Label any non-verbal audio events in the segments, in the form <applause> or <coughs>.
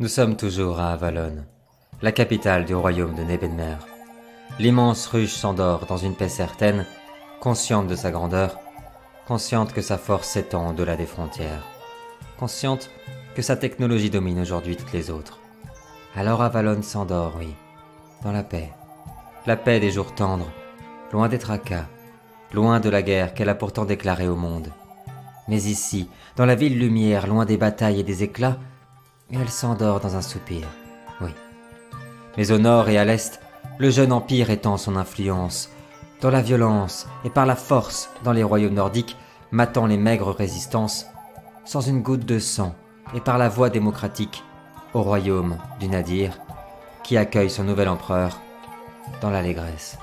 Nous sommes toujours à Avalon, la capitale du royaume de Nebenmer. L'immense ruche s'endort dans une paix certaine, consciente de sa grandeur, consciente que sa force s'étend au-delà des frontières, consciente que sa technologie domine aujourd'hui toutes les autres. Alors Avalon s'endort, oui, dans la paix. La paix des jours tendres, loin des tracas, loin de la guerre qu'elle a pourtant déclarée au monde. Mais ici, dans la ville lumière, loin des batailles et des éclats, elle s'endort dans un soupir, oui. Mais au nord et à l'est, le jeune empire étend son influence, dans la violence et par la force dans les royaumes nordiques, matant les maigres résistances, sans une goutte de sang, et par la voie démocratique, au royaume du Nadir, qui accueille son nouvel empereur dans l'allégresse.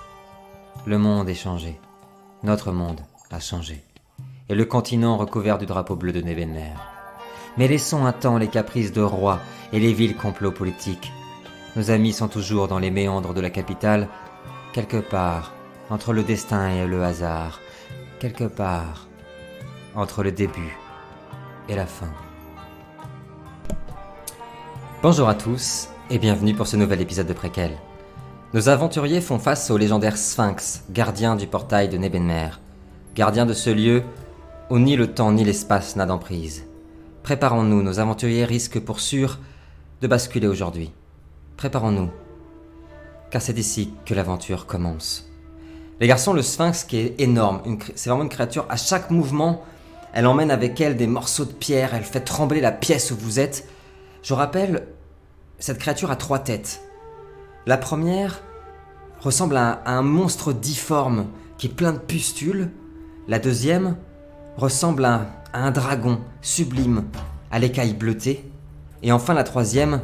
Le monde est changé, notre monde a changé et le continent recouvert du drapeau bleu de Nebenmer. Mais laissons un temps les caprices de rois et les villes complots politiques. Nos amis sont toujours dans les méandres de la capitale, quelque part entre le destin et le hasard, quelque part entre le début et la fin. Bonjour à tous et bienvenue pour ce nouvel épisode de Préquel. Nos aventuriers font face au légendaire Sphinx, gardien du portail de Nebenmer, gardien de ce lieu où ni le temps ni l'espace n'a d'emprise. Préparons-nous, nos aventuriers risquent pour sûr de basculer aujourd'hui. Préparons-nous, car c'est ici que l'aventure commence. Les garçons, le sphinx qui est énorme, c'est vraiment une créature, à chaque mouvement, elle emmène avec elle des morceaux de pierre, elle fait trembler la pièce où vous êtes. Je rappelle, cette créature a trois têtes. La première ressemble à un monstre difforme qui est plein de pustules. La deuxième ressemble à, un dragon sublime à l'écaille bleutée. Et enfin la troisième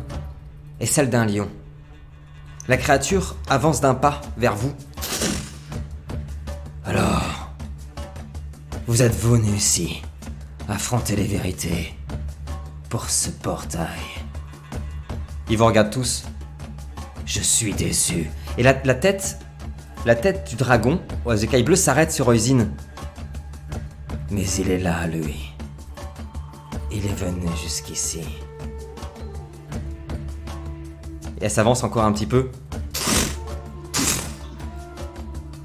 est celle d'un lion. La créature avance d'un pas vers vous. Alors, vous êtes venu ici affronter les vérités pour ce portail. Ils vous regardent tous. Je suis déçu. Et la, tête, la tête du dragon aux écailles bleues s'arrête sur Oisine. Mais il est là, lui. Il est venu jusqu'ici. Et elle s'avance encore un petit peu.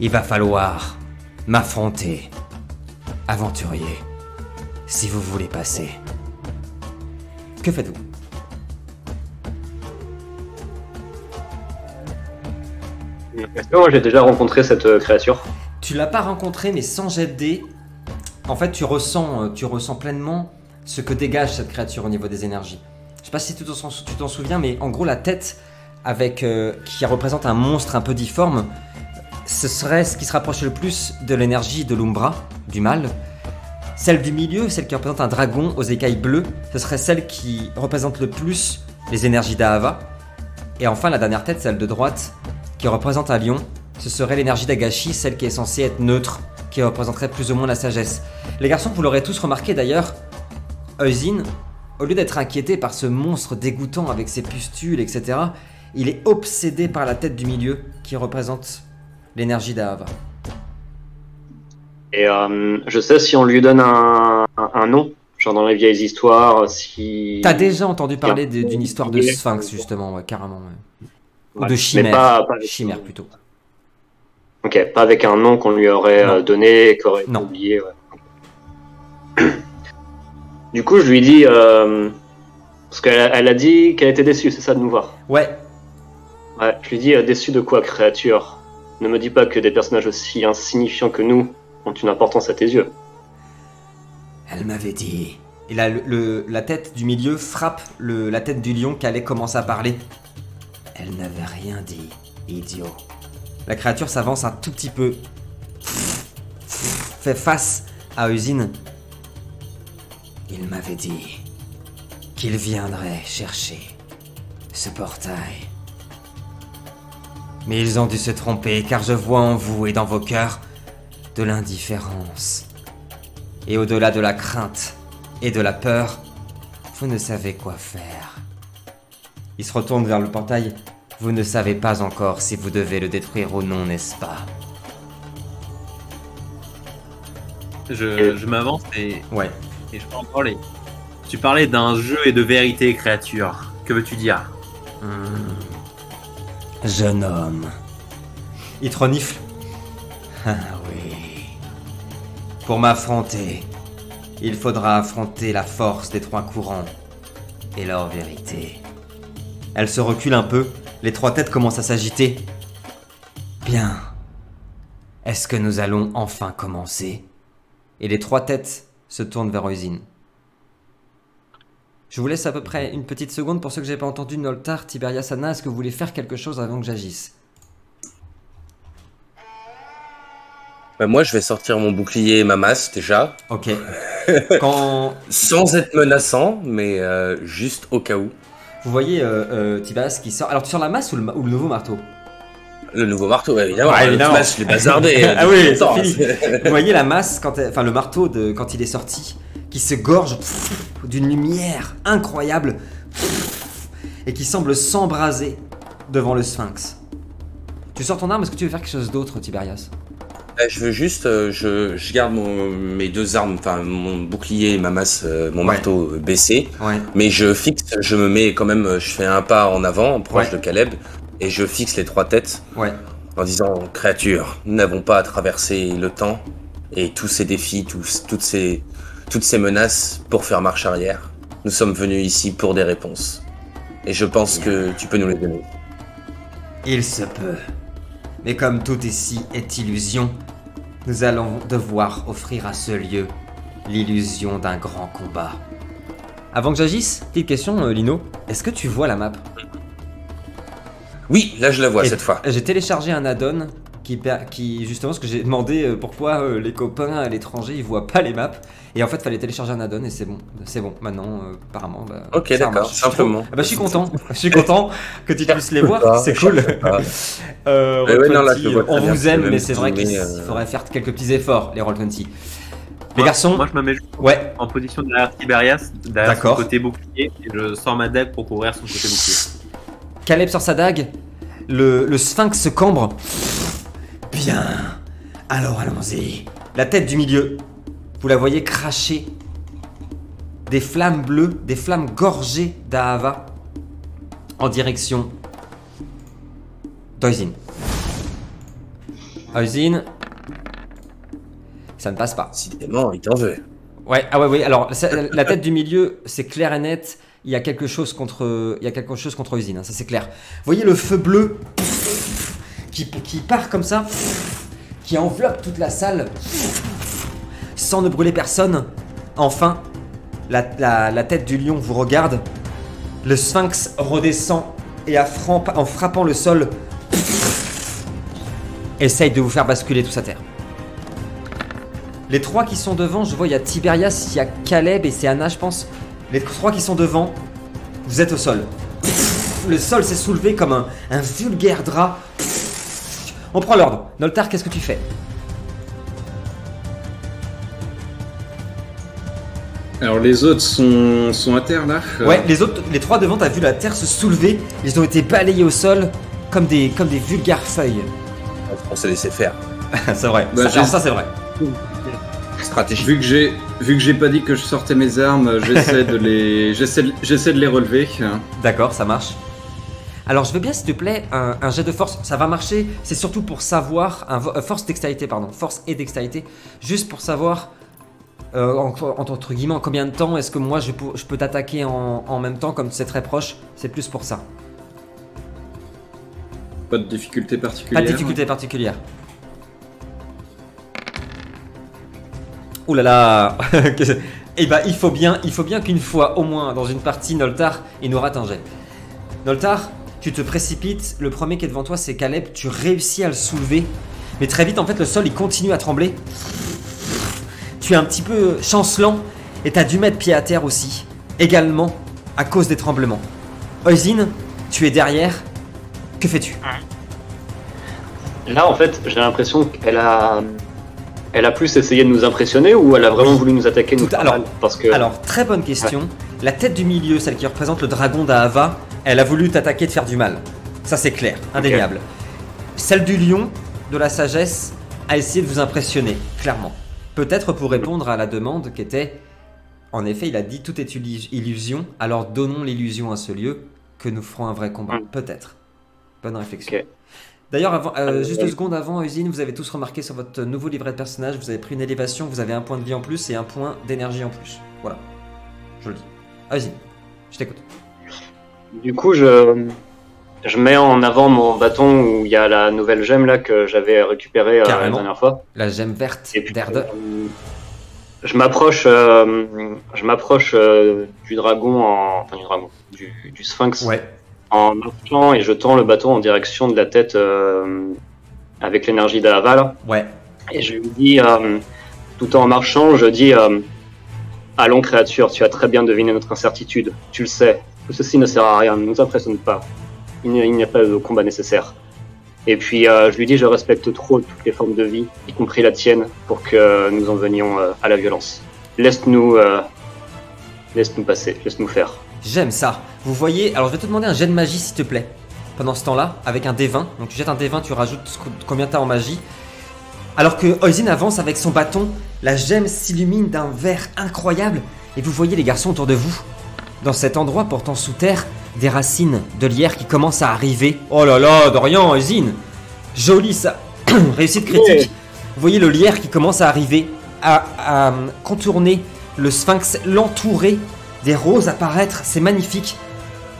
Il va falloir m'affronter, aventurier, si vous voulez passer. Que faites-vous? Moi j'ai déjà rencontré cette euh, créature? Tu l'as pas rencontré mais sans jet de dés, en fait, tu ressens, euh, tu ressens pleinement ce que dégage cette créature au niveau des énergies. Je sais pas si tu t'en souviens, mais en gros, la tête euh, qui représente un monstre un peu difforme, ce serait ce qui se rapproche le plus de l'énergie de l'Umbra, du mal. Celle du milieu, celle qui représente un dragon aux écailles bleues, ce serait celle qui représente le plus les énergies d'Ahava. Et enfin, la dernière tête, celle de droite, qui représente un lion, ce serait l'énergie d'Agashi, celle qui est censée être neutre, qui représenterait plus ou moins la sagesse. Les garçons, vous l'aurez tous remarqué d'ailleurs, Eusin, au lieu d'être inquiété par ce monstre dégoûtant avec ses pustules, etc., il est obsédé par la tête du milieu qui représente l'énergie d'Ava. Et euh, je sais si on lui donne un, nom, genre dans les vieilles histoires, si. T'as déjà entendu parler d'une histoire de sphinx, justement, carrément. Ou de chimère. chimère plutôt. Ok, pas avec un nom qu'on lui aurait euh, donné et qu'on aurait oublié. <clears throat> du coup, je lui dis. Euh, parce qu'elle elle a dit qu'elle était déçue, c'est ça de nous voir? Ouais. Ouais, je lui dis euh, déçue de quoi, créature? Ne me dis pas que des personnages aussi insignifiants que nous ont une importance à tes yeux. Elle m'avait dit. Et là, le, la tête du milieu frappe le, la tête du lion qui allait commencer à parler. Elle n'avait rien dit, idiot. La créature s'avance un tout petit peu. Fait face à Usine. Il m'avait dit qu'il viendrait chercher ce portail. Mais ils ont dû se tromper car je vois en vous et dans vos cœurs de l'indifférence. Et au-delà de la crainte et de la peur, vous ne savez quoi faire. Il se retourne vers le portail vous ne savez pas encore si vous devez le détruire ou non, n'est-ce pas Je, m'avance et, ouais. et je peux en parler. Tu parlais d'un jeu et de vérité, créature. Que veux-tu dire Hmm. Jeune homme. Il te renifle. Ah oui. Pour m'affronter, il faudra affronter la force des trois courants et leur vérité. Elle se recule un peu, les trois têtes commencent à s'agiter. Bien. Est-ce que nous allons enfin commencer? Et les trois têtes se tournent vers Oisine. Je vous laisse à peu près une petite seconde pour ceux que j'ai pas entendu. Noltar, Tiberias, Anna, est-ce que vous voulez faire quelque chose avant que j'agisse? Bah, moi, je vais sortir mon bouclier et ma masse déjà, Ok. <laughs> Quand sans être menaçant, mais euh, juste au cas où. Vous voyez euh, euh, Tiberias qui sort. Alors tu sors la masse ou le, ma- ou le nouveau marteau? Le nouveau marteau, évidemment. Le évidemment. Smash, je l'ai bazardé. <laughs> euh, Ah oui, c'est fini. hein. Vous voyez la masse, quand elle- enfin le marteau de, quand il est sorti, qui se gorge d'une lumière incroyable et qui semble s'embraser devant le sphinx. Tu sors ton arme, est-ce que tu veux faire quelque chose d'autre, Tiberias? Je veux juste, euh, je, je garde mon- mes deux armes, enfin mon bouclier et ma masse, euh, mon Ouais. marteau euh, baissé, Ouais. mais je fixe, je me mets quand même, je fais un pas en avant, proche Ouais. de Caleb, et je fixe les trois têtes Ouais. en disant Créature, nous n'avons pas à traverser le temps et tous ces défis, tous, toutes, ces, toutes ces menaces pour faire marche arrière. Nous sommes venus ici pour des réponses. Et je pense que tu peux nous les donner. Il se peut. Mais comme tout ici est illusion, nous allons devoir offrir à ce lieu l'illusion d'un grand combat. Avant que j'agisse, petite question, euh, Lino. Est-ce que tu vois la map? Oui, là je la vois Et cette fois. J'ai téléchargé un add-on qui, justement, parce que j'ai demandé euh, pourquoi euh, les copains à l'étranger ils voient pas les maps. Et en fait, fallait télécharger un add-on et c'est bon. C'est bon, maintenant, euh, apparemment. Bah, Ok, d'accord, marche. Je simplement. Ah bah, je suis content. Je suis content que tu puisses les voir. C'est cool. Euh, Mais ouais, non, là, Roll20, je vois très on vous aime, mais c'est vrai qu'il euh. faudrait faire quelques petits efforts, les Roll20. Les garçons Moi, je me mets juste Ouais, en position derrière Tiberias, derrière son D'accord. côté bouclier, et je sors ma dague pour couvrir son côté bouclier. Caleb sort sa dague, le, le sphinx se cambre. Bien, alors allons-y. La tête du milieu, vous la voyez cracher des flammes bleues, des flammes gorgées d'Ahava en direction d'Oisin. Oisin, ça ne passe pas. Décidément, il t'en veut. Ouais, ah ouais, oui. Alors, ça- la tête du milieu, c'est clair et net. Il y a quelque chose contre, il y a quelque chose contre hein, ça c'est clair. Vous voyez le feu bleu qui, part comme ça, qui enveloppe toute la salle, sans ne brûler personne. Enfin, la, tête du lion vous regarde. Le sphinx redescend et en frappant le sol, essaye de vous faire basculer tous à terre. Les trois qui sont devant, je vois, il y a Tiberias, il y a Caleb et c'est Anna, je pense. Les trois qui sont devant, vous êtes au sol. Le sol s'est soulevé comme un vulgaire drap. On prend l'ordre. Noltar, qu'est-ce que tu fais? Alors les autres sont, sont à terre là? Euh, Ouais, les autres, les trois devant, t'as vu la terre se soulever. Ils ont été balayés au sol comme des, comme des vulgaires feuilles. On s'est laissé faire. <laughs> c'est vrai. Bah, ça, j'ai- alors ça, c'est vrai. Stratégie. Vu que j'ai vu que j'ai pas dit que je sortais mes armes, j'essaie <laughs> de les j'essaie de- j'essaie de les relever. D'accord, ça marche. Alors, je veux bien, s'il te plaît, un, un jet de force. Ça va marcher. C'est surtout pour savoir. Un, euh, force dextérité, pardon. Force et dextérité. Juste pour savoir. euh, en- en- entre guillemets, en combien de temps est-ce que moi je peux, je peux t'attaquer en, en même temps, comme c'est très proche C'est plus pour ça. Pas de difficulté particulière. Pas de difficulté particulière. Ouh là là <laughs> Eh ben, il faut bien, il faut bien qu'une fois, au moins, dans une partie, Noltar, il nous rate un jet. Noltar, tu te précipites, le premier qui est devant toi, c'est Caleb, tu réussis à le soulever, mais très vite, en fait, le sol, il continue à trembler. Tu es un petit peu chancelant, et t'as dû mettre pied à terre aussi, également, à cause des tremblements. Oisin, tu es derrière, que fais-tu? Là, en fait, j'ai l'impression qu'elle a. Elle a plus essayé de nous impressionner ou elle a vraiment voulu nous attaquer nous Tout- faire alors- mal Parce que. Alors, très bonne question. La tête du milieu, celle qui représente le dragon d'Ahava, elle a voulu t'attaquer, te faire du mal. Ça, c'est clair, indéniable. Celle du lion, de la sagesse, a essayé de vous impressionner, clairement. Peut-être pour répondre à la demande qui était. En effet, il a dit tout est illu- illusion, alors donnons l'illusion à ce lieu. que nous ferons un vrai combat. Peut-être. Bonne réflexion. D'ailleurs, euh, Euh, juste deux secondes avant, Usine, vous avez tous remarqué sur votre nouveau livret de personnage, vous avez pris une élévation, vous avez un point de vie en plus et un point d'énergie en plus. Voilà. Je le dis. Ah, Usine, je t'écoute. Du coup, je, je mets en avant mon bâton où il y a la nouvelle gemme là que j'avais récupérée euh, la dernière fois. La gemme verte d'Erde. euh, je m'approche, euh, je m'approche euh, du dragon, en, enfin du dragon, du, du sphinx Ouais. en marchant et je tends le bâton en direction de la tête avec l'énergie d'Ava là. Ouais. Et je lui dis, tout en marchant, je dis Allons, créature, tu as très bien deviné notre incertitude. Tu le sais. Tout ceci ne sert à rien, ne nous impressionne pas. Il n'y a- pas de combat nécessaire. Et puis, euh, je lui dis Je respecte trop toutes les formes de vie, y compris la tienne, pour que nous en venions euh, à la violence. Laisse-nous. euh, Laisse-nous passer, laisse-nous faire. J'aime ça. Vous voyez, alors je vais te demander un jet de magie s'il te plaît. Pendant ce temps-là, avec un D20. Donc tu jettes un D20, tu rajoutes combien t'as en magie. Alors que Oisin avance avec son bâton, la gemme s'illumine d'un vert incroyable. Et vous voyez les garçons autour de vous. Dans cet endroit portant sous terre, des racines de lierre qui commencent à arriver. Oh là là, Dorian, Oisin Joli ça <coughs> Réussite critique. Vous voyez le lierre qui commence à arriver, à, à contourner le sphinx, l'entourer des roses apparaître, c'est magnifique.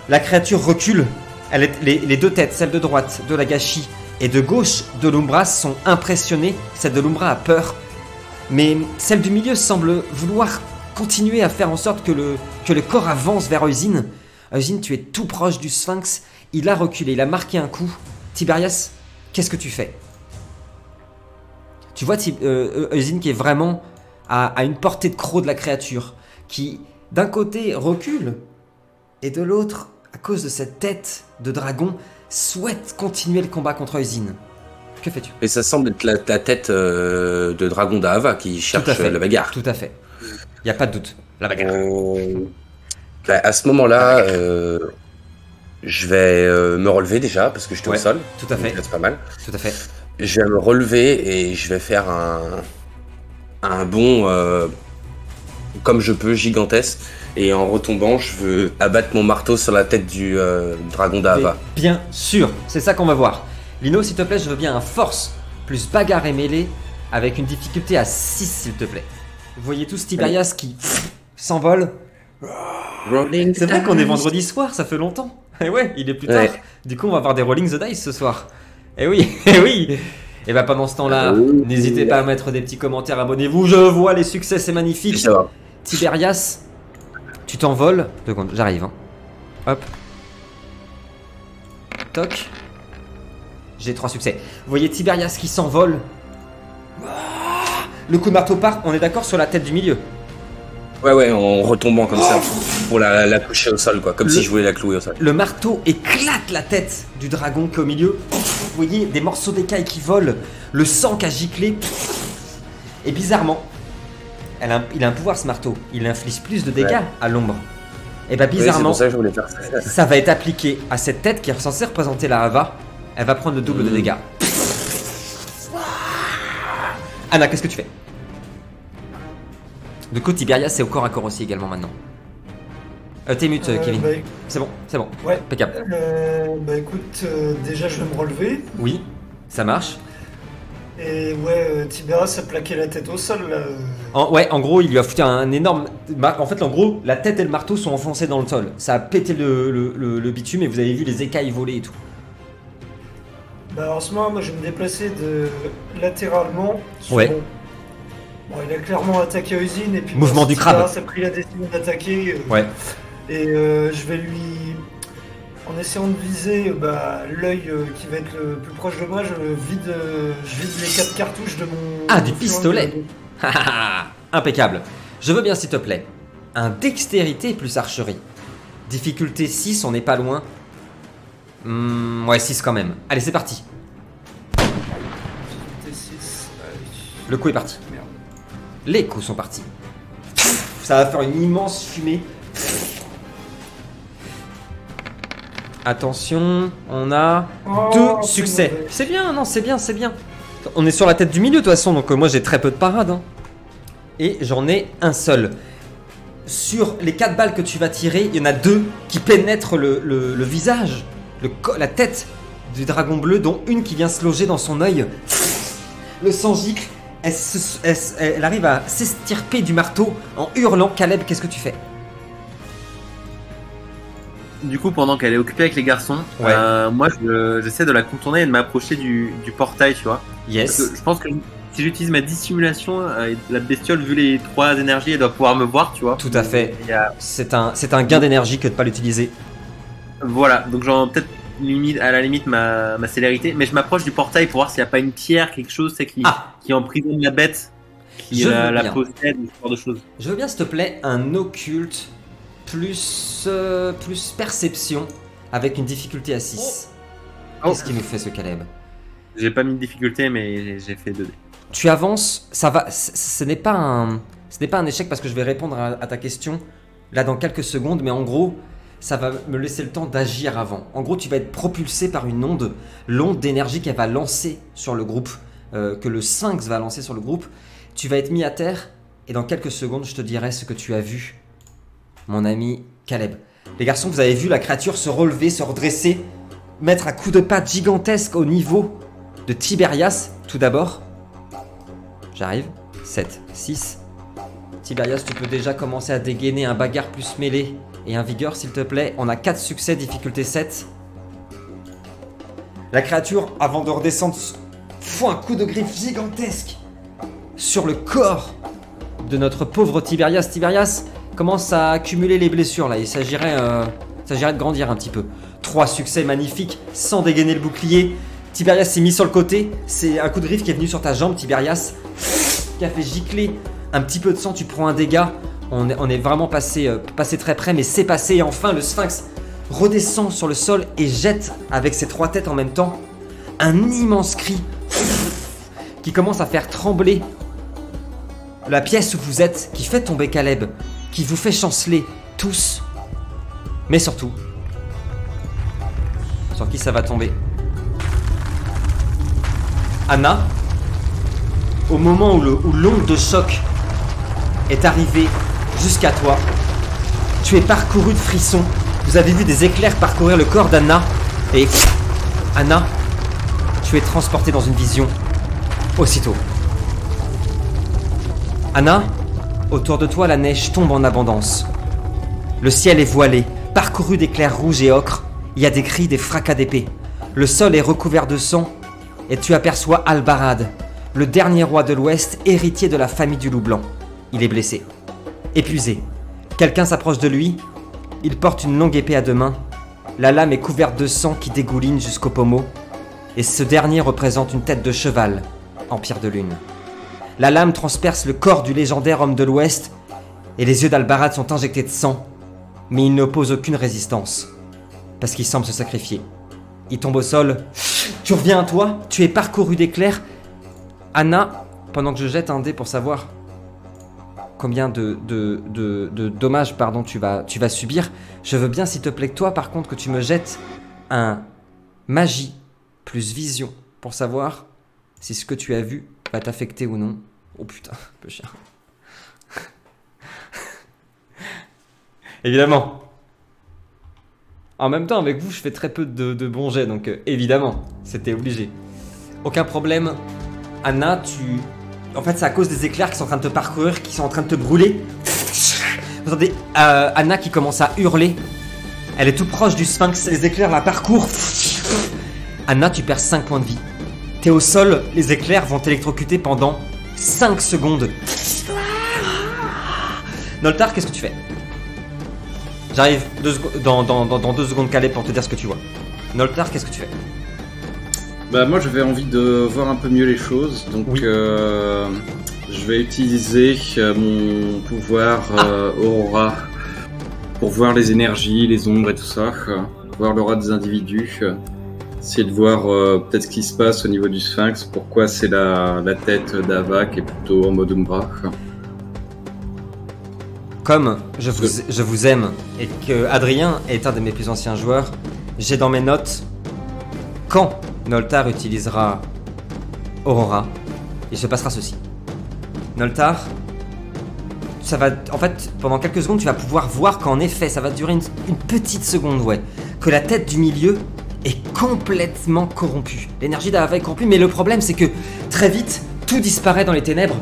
La créature recule. Elle est- les, les deux têtes, celle de droite de la gâchis et de gauche de l'Umbra, sont impressionnées. Celle de l'Umbra a peur. Mais celle du milieu semble vouloir continuer à faire en sorte que le, que le corps avance vers Eusine. Eusine, tu es tout proche du sphinx. Il a reculé, il a marqué un coup. Tiberias, qu'est-ce que tu fais? Tu vois euh, Eusine qui est vraiment à, à une portée de croc de la créature, qui d'un côté recule, et de l'autre, à cause de cette tête de dragon, souhaite continuer le combat contre Eusine. Que fais-tu? Et ça semble être la, la tête euh, de Dragon d'Ava qui cherche la bagarre. Tout à fait. Il y a pas de doute. La bagarre. Euh, bah, à ce moment-là, euh, je vais euh, me relever déjà parce que j'étais Ouais, au sol. Tout à fait. C'est pas mal. Tout à fait. Je vais me relever et je vais faire un, un bond euh, comme je peux, gigantesque. Et en retombant, je veux abattre mon marteau sur la tête du dragon d'Ava. Bien sûr, c'est ça qu'on va voir. Lino, s'il te plaît, je veux bien un force plus bagarre et mêlée avec une difficulté à 6, s'il te plaît. Vous voyez tous Tiberias qui pff, s'envole. Rolling C'est vrai qu'on est vendredi soir, ça fait longtemps. Et ouais, il est plus Ouais. tard. Du coup, on va avoir des Rolling the Dice ce soir. Et oui, <laughs> et oui. Et bah pendant ce temps-là, Oui. n'hésitez pas à mettre des petits commentaires, abonnez-vous. Je vois les succès, c'est magnifique. Ça va. Tiberias, tu t'envoles. Deux secondes, j'arrive. hein. Hop. Toc. J'ai trois succès. Vous voyez Tiberias qui s'envole. Le coup de marteau part, on est d'accord sur la tête du milieu. Ouais, ouais, en retombant comme ça pour la, la coucher au sol, quoi. Comme Le- si je voulais la clouer au sol. Le marteau éclate la tête du dragon qui est au milieu. Vous voyez des morceaux d'écailles qui volent, le sang qui a giclé. Et bizarrement, elle a un- il a un pouvoir ce marteau. Il inflige plus de dégâts Ouais. à l'ombre. Et bah Oui, c'est bizarrement, ça va être appliqué à cette tête qui est censée représenter la Hava. Elle va prendre le double de Mm. dégâts. Anna, qu'est-ce que tu fais? De coup, Tiberia, c'est au corps à corps aussi également maintenant. Euh, T'es mute, Euh, Kevin. bah, C'est bon, c'est bon. Ouais. Impeccable. euh, bah écoute, euh, déjà je vais me relever. Oui, ça marche. Et ouais, euh, Tiberias a plaqué la tête au sol là. En- ouais, en gros, il lui a foutu un énorme. En fait, en gros, la tête et le marteau sont enfoncés dans le sol. Ça a pété le, le- le- le bitume et vous avez vu les écailles voler et tout. Bah en ce moment, moi je vais me déplacer de latéralement. sur- Ouais. Bon, il a clairement attaqué Usine et puis Mouvement bon, du crabe. a pris la décision d'attaquer. euh, Ouais. Et euh, je vais lui. En essayant de viser euh, bah, l'œil euh, qui va être le plus proche de moi, je vide, je vide les quatre cartouches de mon. Ah, du pistolet. <laughs> Impeccable. Je veux bien, s'il te plaît. Un dextérité plus archerie. Difficulté 6, on n'est pas loin. Hmm, ouais, 6 quand même. Allez, c'est parti. Le coup est parti. Merde. Les coups sont partis. Ça va faire une immense fumée. Attention, on a Oh, deux c'est succès. C'est bien, non, c'est bien, c'est bien. On est sur la tête du milieu de toute façon, donc euh, moi j'ai très peu de parades. hein. Et j'en ai un seul. sur les quatre balles que tu vas tirer, il y en a deux qui pénètrent le, le- le visage, le co- la tête du dragon bleu, dont une qui vient se loger dans son œil. Le sang gicle, elle, se- elle se- elle arrive à s'estirper du marteau en hurlant. Caleb, qu'est-ce que tu fais? Du coup, pendant qu'elle est occupée avec les garçons, Ouais. euh, moi, je- j'essaie de la contourner et de m'approcher du, du portail, tu vois. Parce Yes. que je pense que si j'utilise ma dissimulation, euh, la bestiole, vu les trois énergies, elle doit pouvoir me voir, tu vois. Tout à fait. A- C'est un, un gain d'énergie que de pas l'utiliser. Voilà, donc genre peut-être limite, à la limite ma, ma célérité, mais je m'approche du portail pour voir s'il n'y a pas une pierre, quelque chose, c'est qui, Ah. qui emprisonne la bête, qui Je la, veux la bien. possède, ce genre de choses. Je veux bien, s'il te plaît, un occulte plus, euh, plus perception avec une difficulté à 6. Oh. Qu'est-ce qui nous fait ce Caleb? J'ai pas mis de difficulté, mais j'ai- fait 2D. Tu avances, ça va. Ce n'est pas un, ce n'est pas un échec parce que je vais répondre à, à ta question là dans quelques secondes, mais en gros, ça va me laisser le temps d'agir avant. En gros, tu vas être propulsé par une onde, l'onde d'énergie qu'elle va lancer sur le groupe, euh, que le Sphinx va lancer sur le groupe. Tu vas être mis à terre et dans quelques secondes, je te dirai ce que tu as vu, mon ami Caleb. Les garçons, vous avez vu la créature se relever, se redresser, mettre un coup de patte gigantesque au niveau de Tiberias, tout d'abord. J'arrive. 7, 6. Tiberias, tu peux déjà commencer à dégainer un bagarre plus mêlé et un vigueur, s'il te plaît. On a 4 succès, difficulté 7. La créature, avant de redescendre, fout un coup de griffe gigantesque sur le corps de notre pauvre Tiberias. Tiberias commence à accumuler les blessures là. Il s'agirait, euh, de grandir un petit peu. 3 succès magnifiques sans dégainer le bouclier. Tiberias s'est mis sur le côté. C'est un coup de griffe qui est venu sur ta jambe, Tiberias, qui a fait gicler un petit peu de sang. Tu prends un dégât. On est, vraiment passé, euh, passé très près, mais c'est passé. Et enfin, le sphinx redescend sur le sol et jette avec ses trois têtes en même temps un immense cri <laughs> qui commence à faire trembler la pièce où vous êtes, qui fait tomber Caleb, qui vous fait chanceler tous, mais surtout, sur qui ça va tomber? Anna, au moment où l'onde de choc est arrivée jusqu'à toi, tu es parcouru de frissons. Vous avez vu des éclairs parcourir le corps d'Anna et Anna, tu es transportée dans une vision aussitôt. Anna, autour de toi la neige tombe en abondance. Le ciel est voilé, parcouru d'éclairs rouges et ocres. Il y a des cris, des fracas d'épée. Le sol est recouvert de sang et tu aperçois Albarad, le dernier roi de l'Ouest, héritier de la famille du loup blanc. Il est blessé, épuisé. Quelqu'un s'approche de lui. Il porte une longue épée à deux mains. La lame est couverte de sang qui dégouline jusqu'au pommeau. Et ce dernier représente une tête de cheval en pierre de lune. La lame transperce le corps du légendaire homme de l'Ouest et les yeux d'Albarad sont injectés de sang. Mais il n'oppose aucune résistance parce qu'il semble se sacrifier. Il tombe au sol. Tu reviens à toi, tu es parcouru d'éclairs. Anna, pendant que je jette un dé pour savoir combien de, de, de, dommages pardon, tu, vas, tu vas subir, je veux bien, s'il te plaît, toi, par contre, que tu me jettes un magie plus vision pour savoir si ce que tu as vu va t'affecter ou non. Oh putain, <laughs> peu cher. Évidemment. En même temps, avec vous, je fais très peu de, de bons jets, donc euh, évidemment, c'était obligé. Aucun problème. Anna, tu. En fait, c'est à cause des éclairs qui sont en train de te parcourir, qui sont en train de te brûler. Vous entendez euh, Anna qui commence à hurler. Elle est tout proche du sphinx, les éclairs la parcourent. Anna, tu perds 5 points de vie. T'es au sol, les éclairs vont t'électrocuter pendant 5 secondes. Noltar, qu'est-ce que tu fais? J'arrive dans, dans, dans, dans deux secondes calées pour te dire ce que tu vois. Noltar, qu'est-ce que tu fais? Bah moi j'avais envie de voir un peu mieux les choses, donc Oui. euh, je vais utiliser euh, mon pouvoir euh, Aurora pour voir les énergies, les ombres et tout ça, euh, voir l'aura des individus, essayer de voir euh, peut-être ce qui se passe au niveau du sphinx, pourquoi c'est la, la tête d'Ava qui est plutôt en mode Umbra. Comme je vous, je vous aime et que Adrien est un de mes plus anciens joueurs, j'ai dans mes notes quand Noltar utilisera Aurora, il se passera ceci. Noltar, ça va, en fait, pendant quelques secondes, tu vas pouvoir voir qu'en effet, ça va durer une, petite seconde, ouais, que la tête du milieu est complètement corrompue. L'énergie d'Ava est corrompue, mais le problème, c'est que très vite, tout disparaît dans les ténèbres.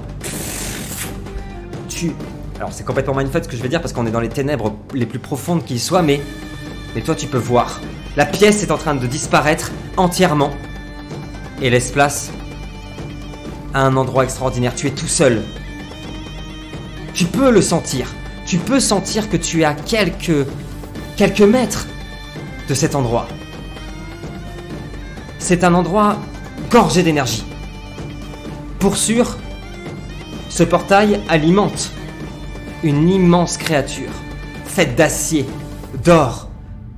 Tu, alors c'est complètement mindfuck ce que je vais dire parce qu'on est dans les ténèbres les plus profondes qu'il soit, mais, mais toi, tu peux voir. La pièce est en train de disparaître entièrement et laisse place à un endroit extraordinaire. Tu es tout seul. Tu peux le sentir. Tu peux sentir que tu es à quelques quelques mètres de cet endroit. C'est un endroit gorgé d'énergie. Pour sûr, ce portail alimente une immense créature faite d'acier, d'or,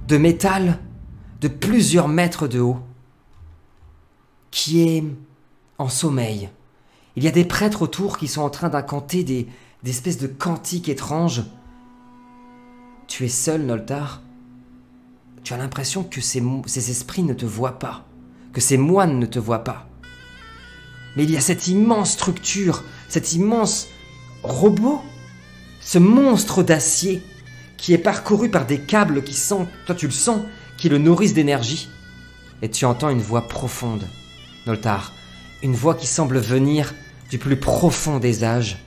de métal, de plusieurs mètres de haut, qui est en sommeil. Il y a des prêtres autour qui sont en train d'incanter des, espèces de cantiques étranges. Tu es seul, Noltar. Tu as l'impression que ces, ces esprits ne te voient pas, que ces moines ne te voient pas. Mais il y a cette immense structure, cet immense robot, ce monstre d'acier qui est parcouru par des câbles qui sont, toi tu le sens, qui le nourrissent d'énergie. Et tu entends une voix profonde, Noltar, une voix qui semble venir du plus profond des âges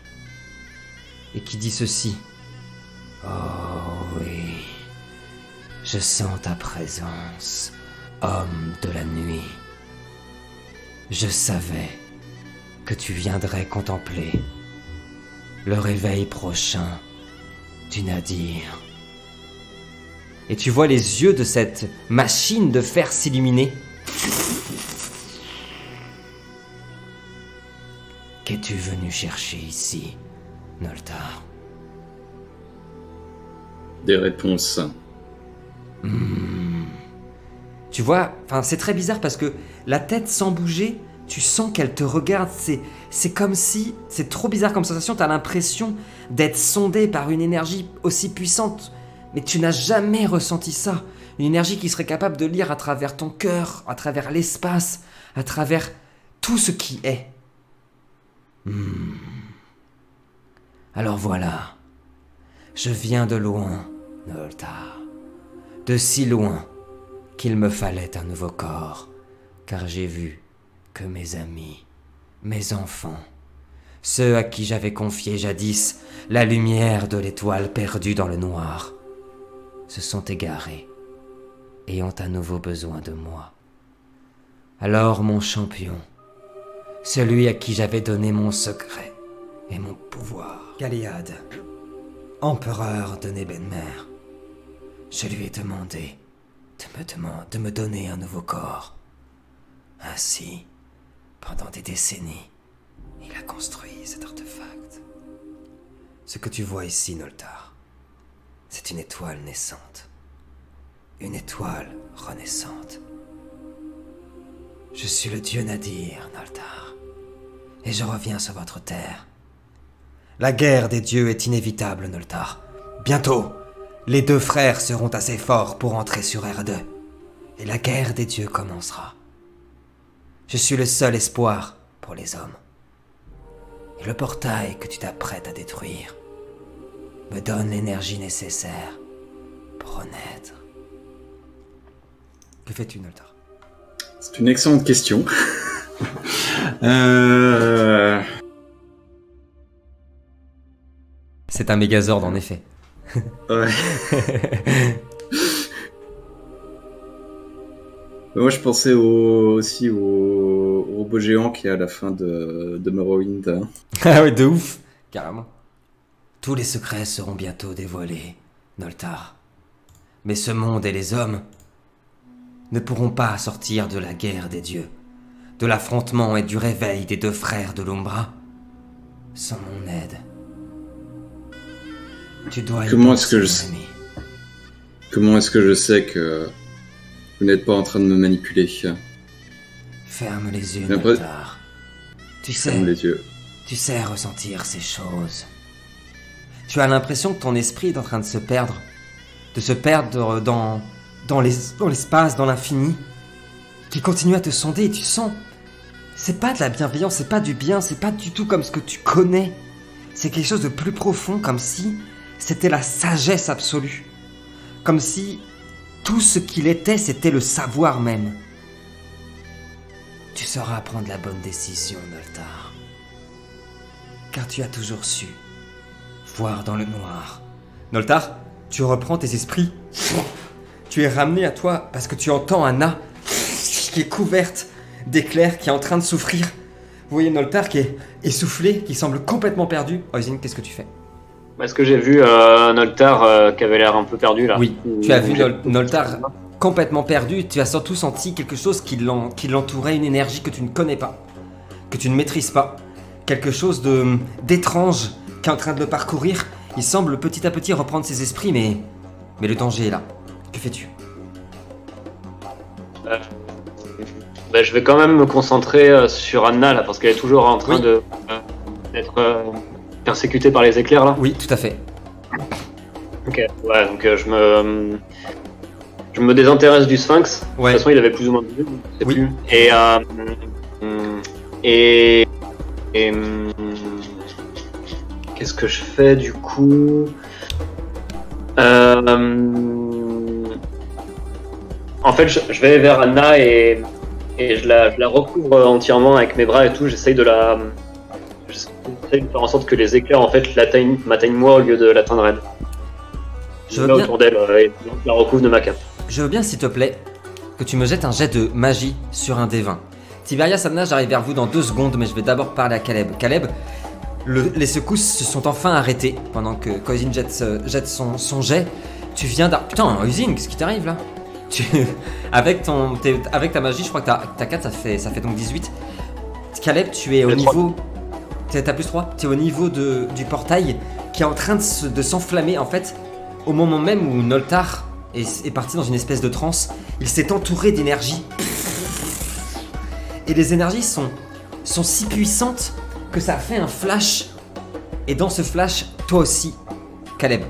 et qui dit ceci. Oh oui, je sens ta présence, homme de la nuit. Je savais que tu viendrais contempler le réveil prochain du Nadir. Et tu vois les yeux de cette machine de fer s'illuminer. Qu'es-tu venu chercher ici, Noltar Des réponses. Tu vois, enfin c'est très bizarre parce que la tête sans bouger, tu sens qu'elle te regarde. C'est, c'est comme si, c'est trop bizarre comme sensation. T'as l'impression d'être sondé par une énergie aussi puissante, mais tu n'as jamais ressenti ça. Une énergie qui serait capable de lire à travers ton cœur, à travers l'espace, à travers tout ce qui est. Hmm. Alors voilà, je viens de loin, Noltar, de si loin qu'il me fallait un nouveau corps, car j'ai vu que mes amis, mes enfants, ceux à qui j'avais confié jadis la lumière de l'étoile perdue dans le noir, se sont égarés et ont à nouveau besoin de moi. Alors mon champion, celui à qui j'avais donné mon secret et mon pouvoir, Galiad, empereur de Nebenmer, je lui ai demandé de me donner un nouveau corps. Ainsi, pendant des décennies, il a construit cet artefact. Ce que tu vois ici, Noltar, c'est une étoile naissante. Une étoile renaissante. Je suis le dieu Nadir, Noltar, et je reviens sur votre terre. La guerre des dieux est inévitable, Noltar. Bientôt, les deux frères seront assez forts pour entrer sur R2, et la guerre des dieux commencera. Je suis le seul espoir pour les hommes. Et le portail que tu t'apprêtes à détruire me donne l'énergie nécessaire pour renaître. Que fais-tu, Noltar? C'est une excellente question. <laughs> euh... C'est un mégazord, en effet. Ouais. <laughs> Moi, je pensais au- aussi au, au robot géant qui est à la fin de, de Morrowind. hein. <laughs> Ah ouais, de ouf Carrément. Tous les secrets seront bientôt dévoilés, Noltar. Mais ce monde et les hommes ne pourront pas sortir de la guerre des dieux, de l'affrontement et du réveil des deux frères de l'Umbra, sans mon aide. Tu dois y Comment est-ce que je-. Comment est-ce que je sais que vous n'êtes pas en train de me manipuler Ferme les yeux, après-. Tu sais, Ferme les yeux. Tu sais ressentir ces choses. Tu as l'impression que ton esprit est en train de se perdre. De se perdre dans, dans les- dans l'espace, dans l'infini. Qui continue à te sonder et tu sens. C'est pas de la bienveillance, c'est pas du bien, c'est pas du tout comme ce que tu connais. c'est quelque chose de plus profond, comme si c'était la sagesse absolue. Comme si tout ce qu'il était, c'était le savoir même. Tu sauras prendre la bonne décision, Noltar. Car tu as toujours su voir dans le noir. Noltar, tu reprends tes esprits. Tu es ramené à toi parce que tu entends Anna qui est couverte d'éclairs, qui est en train de souffrir. Vous voyez Noltar qui est essoufflé, qui semble complètement perdu. Oisin, qu'est-ce que tu fais? Est-ce que j'ai vu euh, Noltar euh, qui avait l'air un peu perdu là Oui, Ou- tu as vu Nol- Noltar complètement perdu, tu as surtout senti quelque chose qui l'en- qui l'entourait, une énergie que tu ne connais pas, que tu ne maîtrises pas, quelque chose d'étrange qui est en train de le parcourir. Il semble petit à petit reprendre ses esprits, mais mais le danger est là. Que fais-tu? Bah, je vais quand même me concentrer euh, sur Anna là parce qu'elle est toujours en train Oui. de euh, d'être persécutée par les éclairs là. Oui, tout à fait. Ok. Ouais, donc euh, je me je me désintéresse du Sphinx. De Ouais. toute façon, il avait plus ou moins sais Oui. plus. Et euh, et et qu'est-ce que je fais du coup? Euh, En fait, je, je vais vers Anna et et je la, je la recouvre entièrement avec mes bras et tout. J'essaye de la faire en sorte que les éclairs en fait l'atteignent m'atteignent moi au lieu de l'atteindre elle. Je veux bien- autour d'elle euh, et la recouvre de ma cape. Je veux bien, s'il te plaît, que tu me jettes un jet de magie sur un des 20. Tiberias, Anna, j'arrive vers vous dans deux secondes, mais je vais d'abord parler à Caleb. Caleb, le- les secousses se sont enfin arrêtées pendant que Koizin jette, ce- jette son, son jet. Tu viens d'ar... Putain, Koizin, qu'est-ce qui t'arrive là? Tu... <laughs> avec, ton, avec ta magie, je crois que ta, ta 4, ça fait, ça fait donc 18. Caleb, tu es au niveau... T'as t'as plus 3 Tu es au niveau du portail qui est en train de se- de s'enflammer en fait au moment même où Noltar est, parti dans une espèce de transe. Il s'est entouré d'énergie. Et les énergies sont, sont si puissantes que ça fait un flash. Et dans ce flash, toi aussi, Caleb,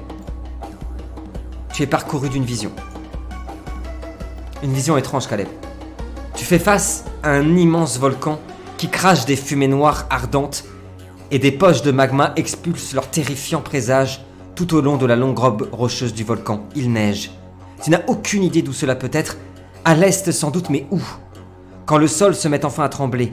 tu es parcouru d'une vision. Une vision étrange, Caleb. Tu fais face à un immense volcan qui crache des fumées noires ardentes et des poches de magma expulsent leurs terrifiants présages tout au long de la longue robe rocheuse du volcan. Il neige. Tu n'as aucune idée d'où cela peut être. À l'est sans doute, mais où? Quand le sol se met enfin à trembler.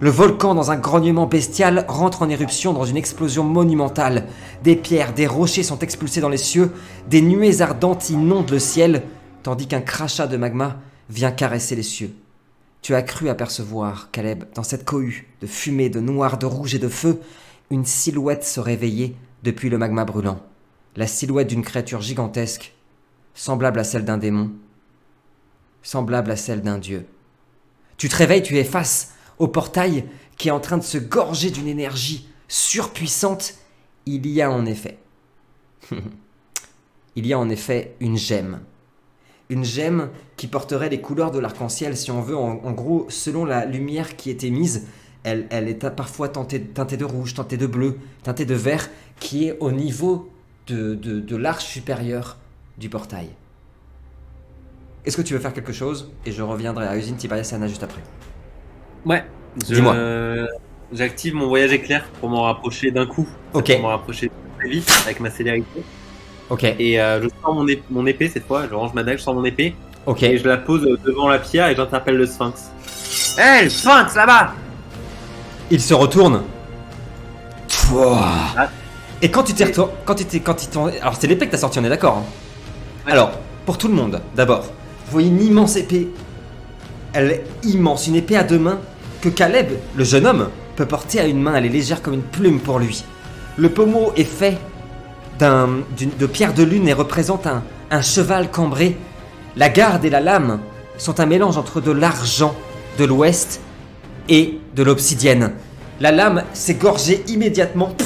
Le volcan, dans un grognement bestial, rentre en éruption dans une explosion monumentale. Des pierres, des rochers sont expulsés dans les cieux, des nuées ardentes inondent le ciel, tandis qu'un crachat de magma vient caresser les cieux. Tu as cru apercevoir, Caleb, dans cette cohue de fumée, de noir, de rouge et de feu, une silhouette se réveiller depuis le magma brûlant. La silhouette d'une créature gigantesque, semblable à celle d'un démon, semblable à celle d'un dieu. Tu te réveilles, tu es face au portail qui est en train de se gorger d'une énergie surpuissante. Il y a en effet. <laughs> Il y a en effet une gemme. Une gemme qui porterait les couleurs de l'arc-en-ciel, si on veut. En, en gros, selon la lumière qui est émise, elle, elle est parfois teintée, teintée de rouge, teintée de bleu, teintée de vert, qui est au niveau de, de, de l'arche supérieure du portail. Est-ce que tu veux faire quelque chose? Et je reviendrai à Usine Tiberias et Anna juste après. Ouais. Dis-moi. J'active mon voyage éclair pour m'en rapprocher d'un coup. Ok. Pour m'en rapprocher très vite avec ma célérité. Ok, Et euh, je sors mon, ép- mon épée cette fois. Je range ma dague, je sors mon épée. Ok. Et je la pose devant la pierre et j'interpelle le sphinx. Hé, le sphinx là-bas Il se retourne. Pouah. Ah. Et quand tu t'es retourné, quand tu t'es, quand t'ont- alors c'est l'épée que t'as sorti, on est d'accord. hein Ouais. Alors, pour tout le monde, d'abord, vous voyez une immense épée. Elle est immense, une épée à deux mains que Caleb, le jeune homme, peut porter à une main. Elle est légère comme une plume pour lui. Le pommeau est fait d'un, d'une- de pierre de lune et représente un, un cheval cambré. La garde et la lame sont un mélange entre de l'argent de l'ouest et de l'obsidienne. La lame s'est gorgée immédiatement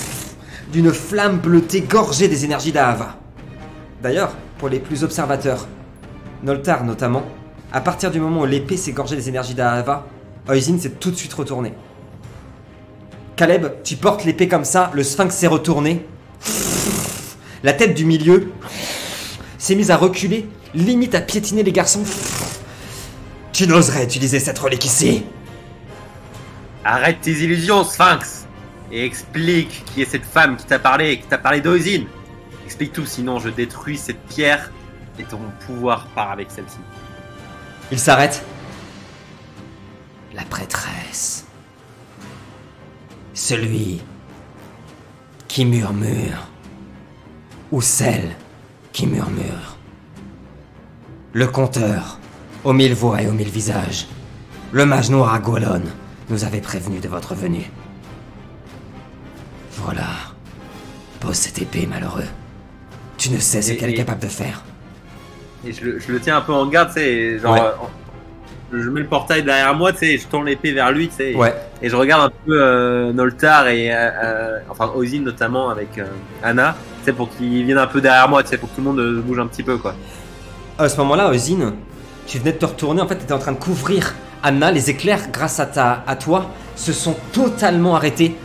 <laughs> d'une flamme bleutée gorgée des énergies d'Ahava. D'ailleurs, pour les plus observateurs, Noltar notamment, à partir du moment où l'épée s'est gorgée des énergies d'Ahava, Oisin s'est tout de suite retourné. Caleb, tu portes l'épée comme ça, le sphinx s'est retourné. <laughs> La tête du milieu s'est mise à reculer, limite à piétiner les garçons. Tu n'oserais utiliser cette relique ici Arrête tes illusions, sphinx et explique qui est cette femme qui t'a parlé, qui t'a parlé d'Ozine. Explique tout, sinon je détruis cette pierre et ton pouvoir part avec celle-ci. Il s'arrête. La prêtresse. Celui qui murmure. Ou celle qui murmure. Le conteur, aux mille voix et aux mille visages. Le mage noir à Golon nous avait prévenu de votre venue. Voilà. Pose cette épée, malheureux. Tu ne sais ce qu'elle est capable de faire. Et je, le- je le tiens un peu en garde, tu sais, et genre. Ouais. euh, je mets le portail derrière moi, tu sais, je tourne l'épée vers lui, tu sais. et- Ouais. Et je regarde un peu euh, Noltar et. euh, enfin, Ozine notamment avec euh, Anna, tu sais, pour qu'ils viennent un peu derrière moi, tu sais, pour que tout le monde bouge un petit peu, quoi. À ce moment-là, Ozine, tu venais de te retourner, en fait, tu étais en train de couvrir Anna. Les éclairs, grâce à, ta, à toi, se sont totalement arrêtés.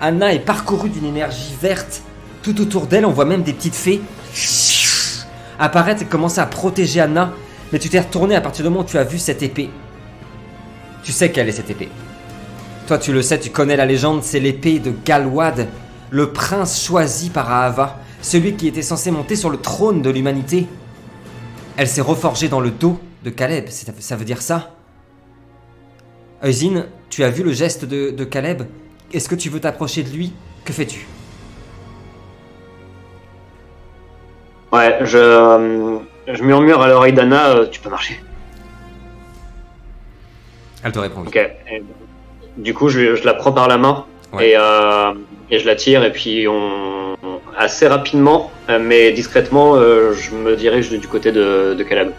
Anna est parcourue d'une énergie verte. Tout autour d'elle, on voit même des petites fées apparaître et commencer à protéger Anna. Mais tu t'es retourné à partir du moment où tu as vu cette épée. Tu sais quelle est cette épée. Toi, tu le sais, tu connais la légende, c'est l'épée de Galwad, le prince choisi par Ahava, celui qui était censé monter sur le trône de l'humanité. Elle s'est reforgée dans le dos de Caleb, ça veut dire ça Eusine, tu as vu le geste de, de Caleb? Est-ce que tu veux t'approcher de lui? Que fais-tu? Ouais, je, euh, je murmure à l'oreille d'Anna, euh, tu peux marcher. Elle te répond oui. Ok. Et du coup, je, je la prends par la main Ouais. et, euh, et je la tire et puis on- assez rapidement, euh, mais discrètement, euh, je me dirige du côté de, Caleb.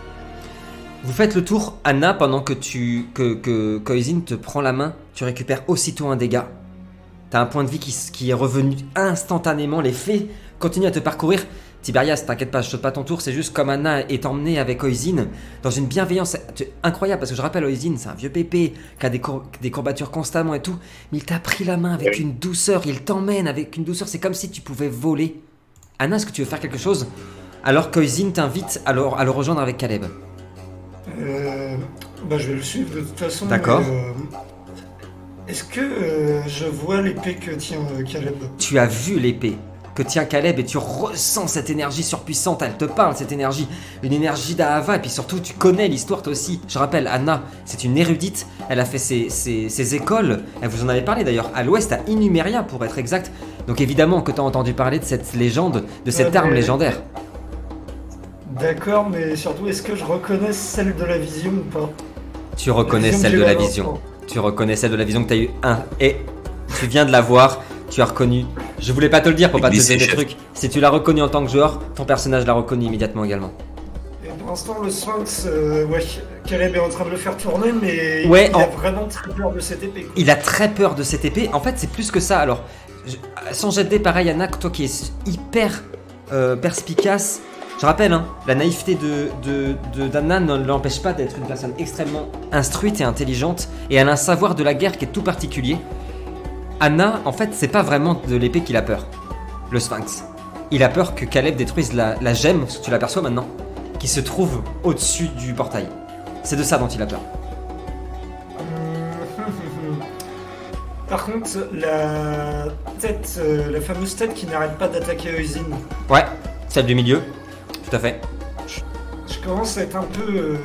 Vous faites le tour, Anna, pendant que tu que que te prend la main, tu récupères aussitôt un dégât. T'as un point de vie qui, qui est revenu instantanément. Les fées continuent à te parcourir. Tiberias, t'inquiète pas, je saute pas ton tour. C'est juste comme Anna est emmenée avec Oisin dans une bienveillance incroyable. Parce que je rappelle, Oisin, c'est un vieux pépé qui a des, cour- des courbatures constamment et tout. Mais il t'a pris la main avec Oui. une douceur. Il t'emmène avec une douceur. C'est comme si tu pouvais voler. Anna, est-ce que tu veux faire quelque chose? Alors qu'Oisin t'invite à le, à le rejoindre avec Caleb Euh, bah, je vais le suivre de toute façon. D'accord. euh, Est-ce que euh, je vois l'épée que tient euh, Caleb? Tu as vu l'épée que tient Caleb et tu ressens cette énergie surpuissante, elle te parle cette énergie, une énergie d'Ahava et puis surtout tu connais l'histoire toi aussi. Je rappelle, Anna, c'est une érudite, elle a fait ses, ses- ses écoles, elle vous en avait parlé d'ailleurs, à l'ouest, à Inumeria pour être exact. Donc évidemment que tu as entendu parler de cette légende, de cette Ouais, arme mais- légendaire. D'accord, mais surtout, est-ce que je reconnais celle de la vision ou pas? Tu reconnais celle de la vision. Tu reconnais celle de la vision que tu as eu un et tu viens de la voir, tu as reconnu. Je voulais pas te le dire pour pas te donner des trucs. Si tu l'as reconnu en tant que joueur, ton personnage l'a reconnu immédiatement également. Et pour l'instant, le Sphinx, euh, ouais, Caleb est en train de le faire tourner, mais Ouais, il a en- vraiment très peur de cette épée. quoi. Il a très peur de cette épée. En fait, c'est plus que ça. Alors, je- sans jet pareil, Anna, toi qui es hyper euh, perspicace. Je rappelle, hein, la naïveté de, de, de- d'Anna ne l'empêche pas d'être une personne extrêmement instruite et intelligente. Et elle a un savoir de la guerre qui est tout particulier. Anna, en fait, c'est pas vraiment de l'épée qu'il a peur. Le Sphinx. Il a peur que Caleb détruise la, la gemme, parce que tu l'aperçois maintenant, qui se trouve au-dessus du portail. C'est de ça dont il a peur. <laughs> Par contre, la tête, euh, la fameuse tête qui n'arrête pas d'attaquer Eusine, Ouais, celle du milieu. Tout à fait. je commence à être un peu euh,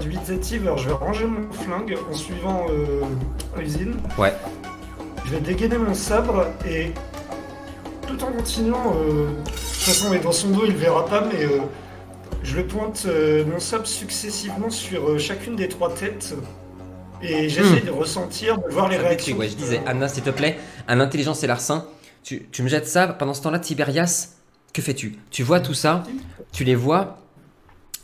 dubitatif, alors je vais ranger mon flingue en suivant euh, Eusine. Ouais. Je vais dégainer mon sabre et tout en continuant, euh, de toute façon, et dans son dos il le verra pas, mais euh, je le pointe euh, mon sabre successivement sur euh, chacune des trois têtes et j'essaie de ressentir, de voir les réactions. Ouais, je disais, Anna, s'il te plaît, un intelligence et larcin, tu, tu me jettes ça. Pendant ce temps-là, Tiberias, que fais-tu? Tu vois tout ça, tu les vois,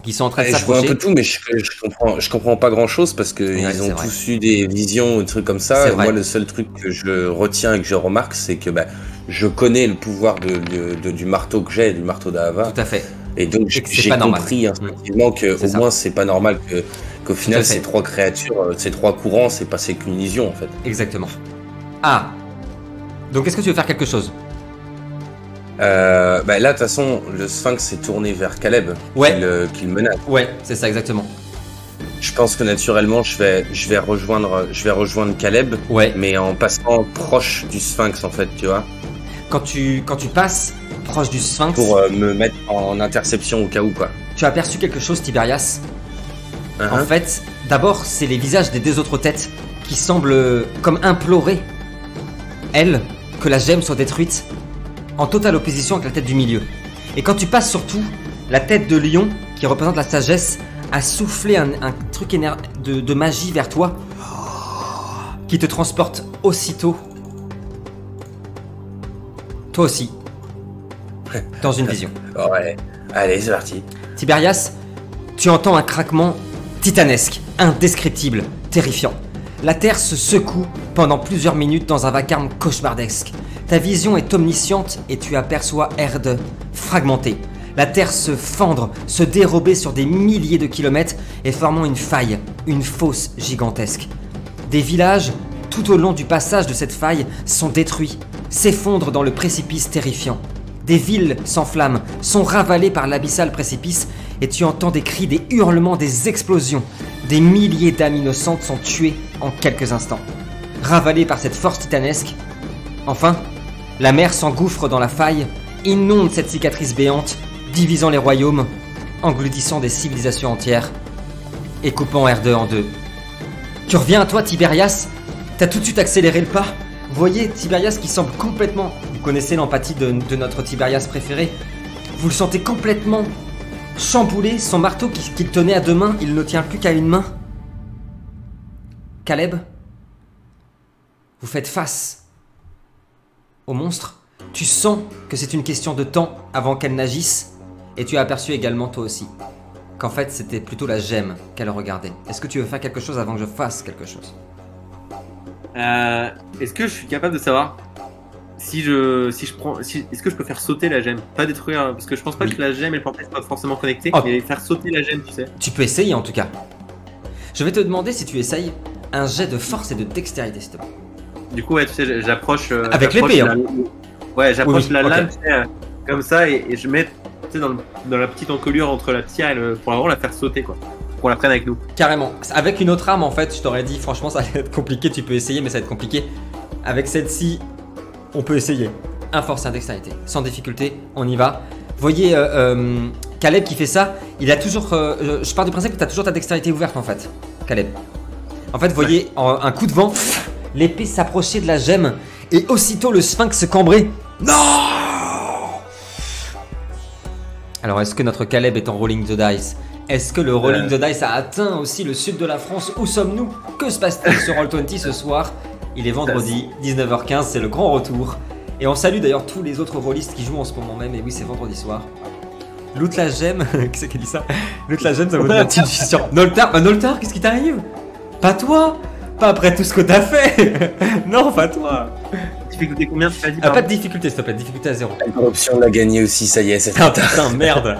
qui sont en train de Et je vois un s'approcher. peu tout, mais je, je comprends, je comprends pas grand chose parce que Ouais, ils c'est ont vrai. tous eu des visions ou des trucs comme ça. Moi, le seul truc que je retiens et que je remarque, c'est que bah, je connais le pouvoir de, de- de- du marteau que j'ai, du marteau d'Ava. Tout à fait. Et donc, j'ai compris instinctivement que C'est au moins, c'est pas normal que qu'au final, ces trois créatures, euh, ces trois courants, c'est passé qu'une illusion en fait. Exactement. Ah Donc, est-ce que tu veux faire quelque chose? Euh, bah, là, de toute façon, le sphinx s'est tourné vers Caleb, Ouais. qu'il menace. Ouais, c'est ça, exactement. Je pense que naturellement, je vais, je vais rejoindre, je vais rejoindre Caleb, Ouais. mais en passant proche du Sphinx en fait, tu vois, Quand tu, quand tu passes proche du sphinx, pour euh, me mettre en interception au cas où quoi. tu as aperçu quelque chose, Tiberias. Hein, En fait, d'abord, c'est les visages des deux autres têtes qui semblent euh, comme implorer, elles, que la gemme soit détruite, en totale opposition avec la tête du milieu. Et quand tu passes surtout, la tête de lion, qui représente la sagesse, a soufflé un, un truc de, de magie vers toi, qui te transporte aussitôt. Toi aussi. <laughs> Dans une vision. Allez, c'est parti. Tiberias, tu entends un craquement titanesque, indescriptible, terrifiant. La Terre se secoue pendant plusieurs minutes dans un vacarme cauchemardesque. Ta vision est omnisciente et tu aperçois Erde fragmentée. La Terre se fendre, se dérober sur des milliers de kilomètres et formant une faille, une fosse gigantesque. Des villages, tout au long du passage de cette faille, sont détruits, s'effondrent dans le précipice terrifiant. Des villes s'enflamment, sont ravalées par l'abyssal précipice, et tu entends des cris, des hurlements, des explosions. Des milliers d'âmes innocentes sont tuées en quelques instants. Ravalées par cette force titanesque. Enfin, la mer s'engouffre dans la faille, inonde cette cicatrice béante, divisant les royaumes, engloutissant des civilisations entières, et coupant R2 en deux. Tu reviens à toi, Tiberias? T'as tout de suite accéléré le pas? Voyez Tiberias qui semble complètement... Vous connaissez l'empathie de, notre Tiberias préféré Vous le sentez complètement chamboulé, son marteau qui- qu'il tenait à deux mains, il ne tient plus qu'à une main. Caleb Vous faites face au monstre. Tu sens que c'est une question de temps avant qu'elle n'agisse, et tu as aperçu également toi aussi qu'en fait c'était plutôt la gemme qu'elle regardait. Est-ce que tu veux faire quelque chose avant que je fasse quelque chose? Euh, Est-ce que je suis capable de savoir si je, si je prends, si, est-ce que je peux faire sauter la gemme, pas détruire, parce que je pense pas Oui. que la gemme et le portail soient forcément connectés, Oh. mais faire sauter la gemme, tu sais. Tu peux essayer en tout cas. Je vais te demander si tu essayes un jet de force et de dextérité, s'il te plaît. Du coup, ouais, tu sais, j'approche. euh, Avec l'épée, la- hein. Ouais, j'approche Oui, la lame, tu sais, euh, comme ça, et, et je mets, tu sais, dans, le- dans la petite encolure entre la pierre et le, pour vraiment la faire sauter, quoi. Pour la prenne avec nous. Carrément. Avec une autre arme, en fait, je t'aurais dit, franchement, ça allait être compliqué. Tu peux essayer, mais ça va être compliqué. Avec celle-ci, on peut essayer. Un force, un dextérité. Sans difficulté, on y va. Voyez, euh, euh, Caleb qui fait ça, il a toujours. euh, je pars du principe que tu as toujours ta dextérité ouverte, en fait. Caleb. En fait, voyez, en- un coup de vent, l'épée s'approchait de la gemme, et aussitôt le sphinx se cambrait. Non! Alors, est-ce que notre Caleb est en rolling the dice? Est-ce que le rolling the dice a atteint aussi le sud de la France? Où sommes-nous? Que se passe-t-il sur Roll20 ce soir? Il est vendredi, 19h15, c'est le grand retour. Et on salue d'ailleurs tous les autres rollistes qui jouent en ce moment même, et oui, c'est vendredi soir. Loot la gemme, <laughs> qui c'est qui a dit ça? Loot la gemme, ça vaut la <laughs> petite sur Noltar, bah Noltar, qu'est-ce qui t'arrive? Pas toi Pas après tout ce que t'as fait <laughs> Non, pas toi Difficulté combien tu as dit ah, Pas de difficulté, s'il te plaît, difficulté à zéro. La corruption l'a gagné aussi, ça y est, c'est Ah putain, merde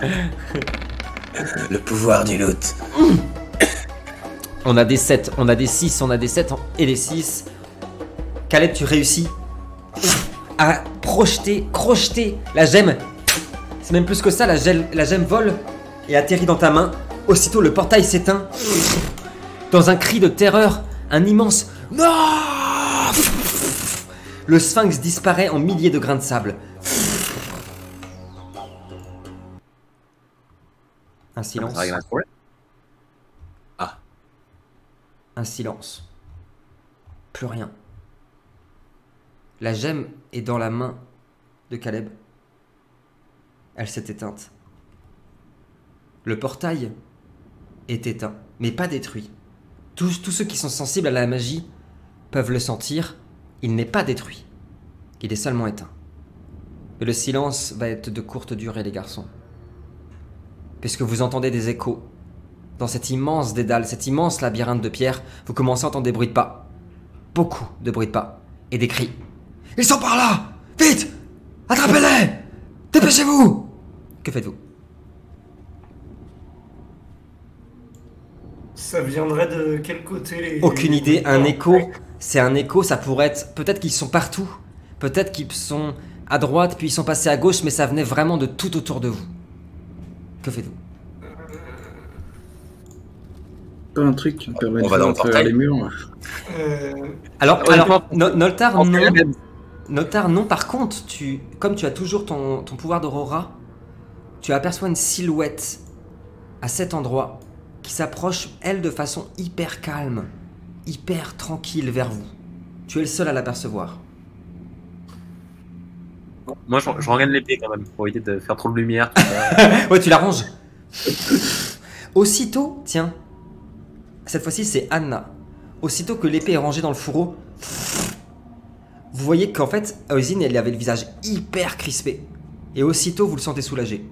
le pouvoir du loot. On a des 7, on a des 6, on a des 7 et des 6. Caleb, tu réussis à projeter, crocheter la gemme. C'est même plus que ça, la gemme vole et atterrit dans ta main. Aussitôt, le portail s'éteint. Dans un cri de terreur, un immense Non Le sphinx disparaît en milliers de grains de sable. Un silence. Problème. Un silence. Plus rien. La gemme est dans la main de Caleb. Elle s'est éteinte. Le portail est éteint, mais pas détruit. Tous, ceux qui sont sensibles à la magie peuvent le sentir. Il n'est pas détruit. Il est seulement éteint. Et le silence va être de courte durée, les garçons. Puisque vous entendez des échos dans cet immense dédale, cet immense labyrinthe de pierre, vous commencez à entendre des bruits de pas. Beaucoup de bruits de pas. Et des cris. Ils sont par là Vite Attrapez-les Dépêchez-vous Que faites-vous? Ça viendrait de quel côté les... Aucune idée, un écho. C'est un écho, ça pourrait être. Peut-être qu'ils sont partout. Peut-être qu'ils sont à droite, puis ils sont passés à gauche, mais ça venait vraiment de tout autour de vous. Que faites-vous? Pas un truc qui me permet On de va dans le les murs. Euh, Alors, Ouais, alors No- Noltar, non. Noltar, non. Par contre, tu, comme tu as toujours ton, ton pouvoir d'aurora, tu aperçois une silhouette à cet endroit qui s'approche, elle, de façon hyper calme, hyper tranquille vers vous. Tu es le seul à l'apercevoir. Moi, je, je regarde l'épée quand même pour éviter de faire trop de lumière. <laughs> Ouais, tu la ranges. Aussitôt, tiens, cette fois-ci c'est Anna. Aussitôt que l'épée est rangée dans le fourreau, vous voyez qu'en fait, Oisin, elle avait le visage hyper crispé. Et aussitôt, vous le sentez soulagé.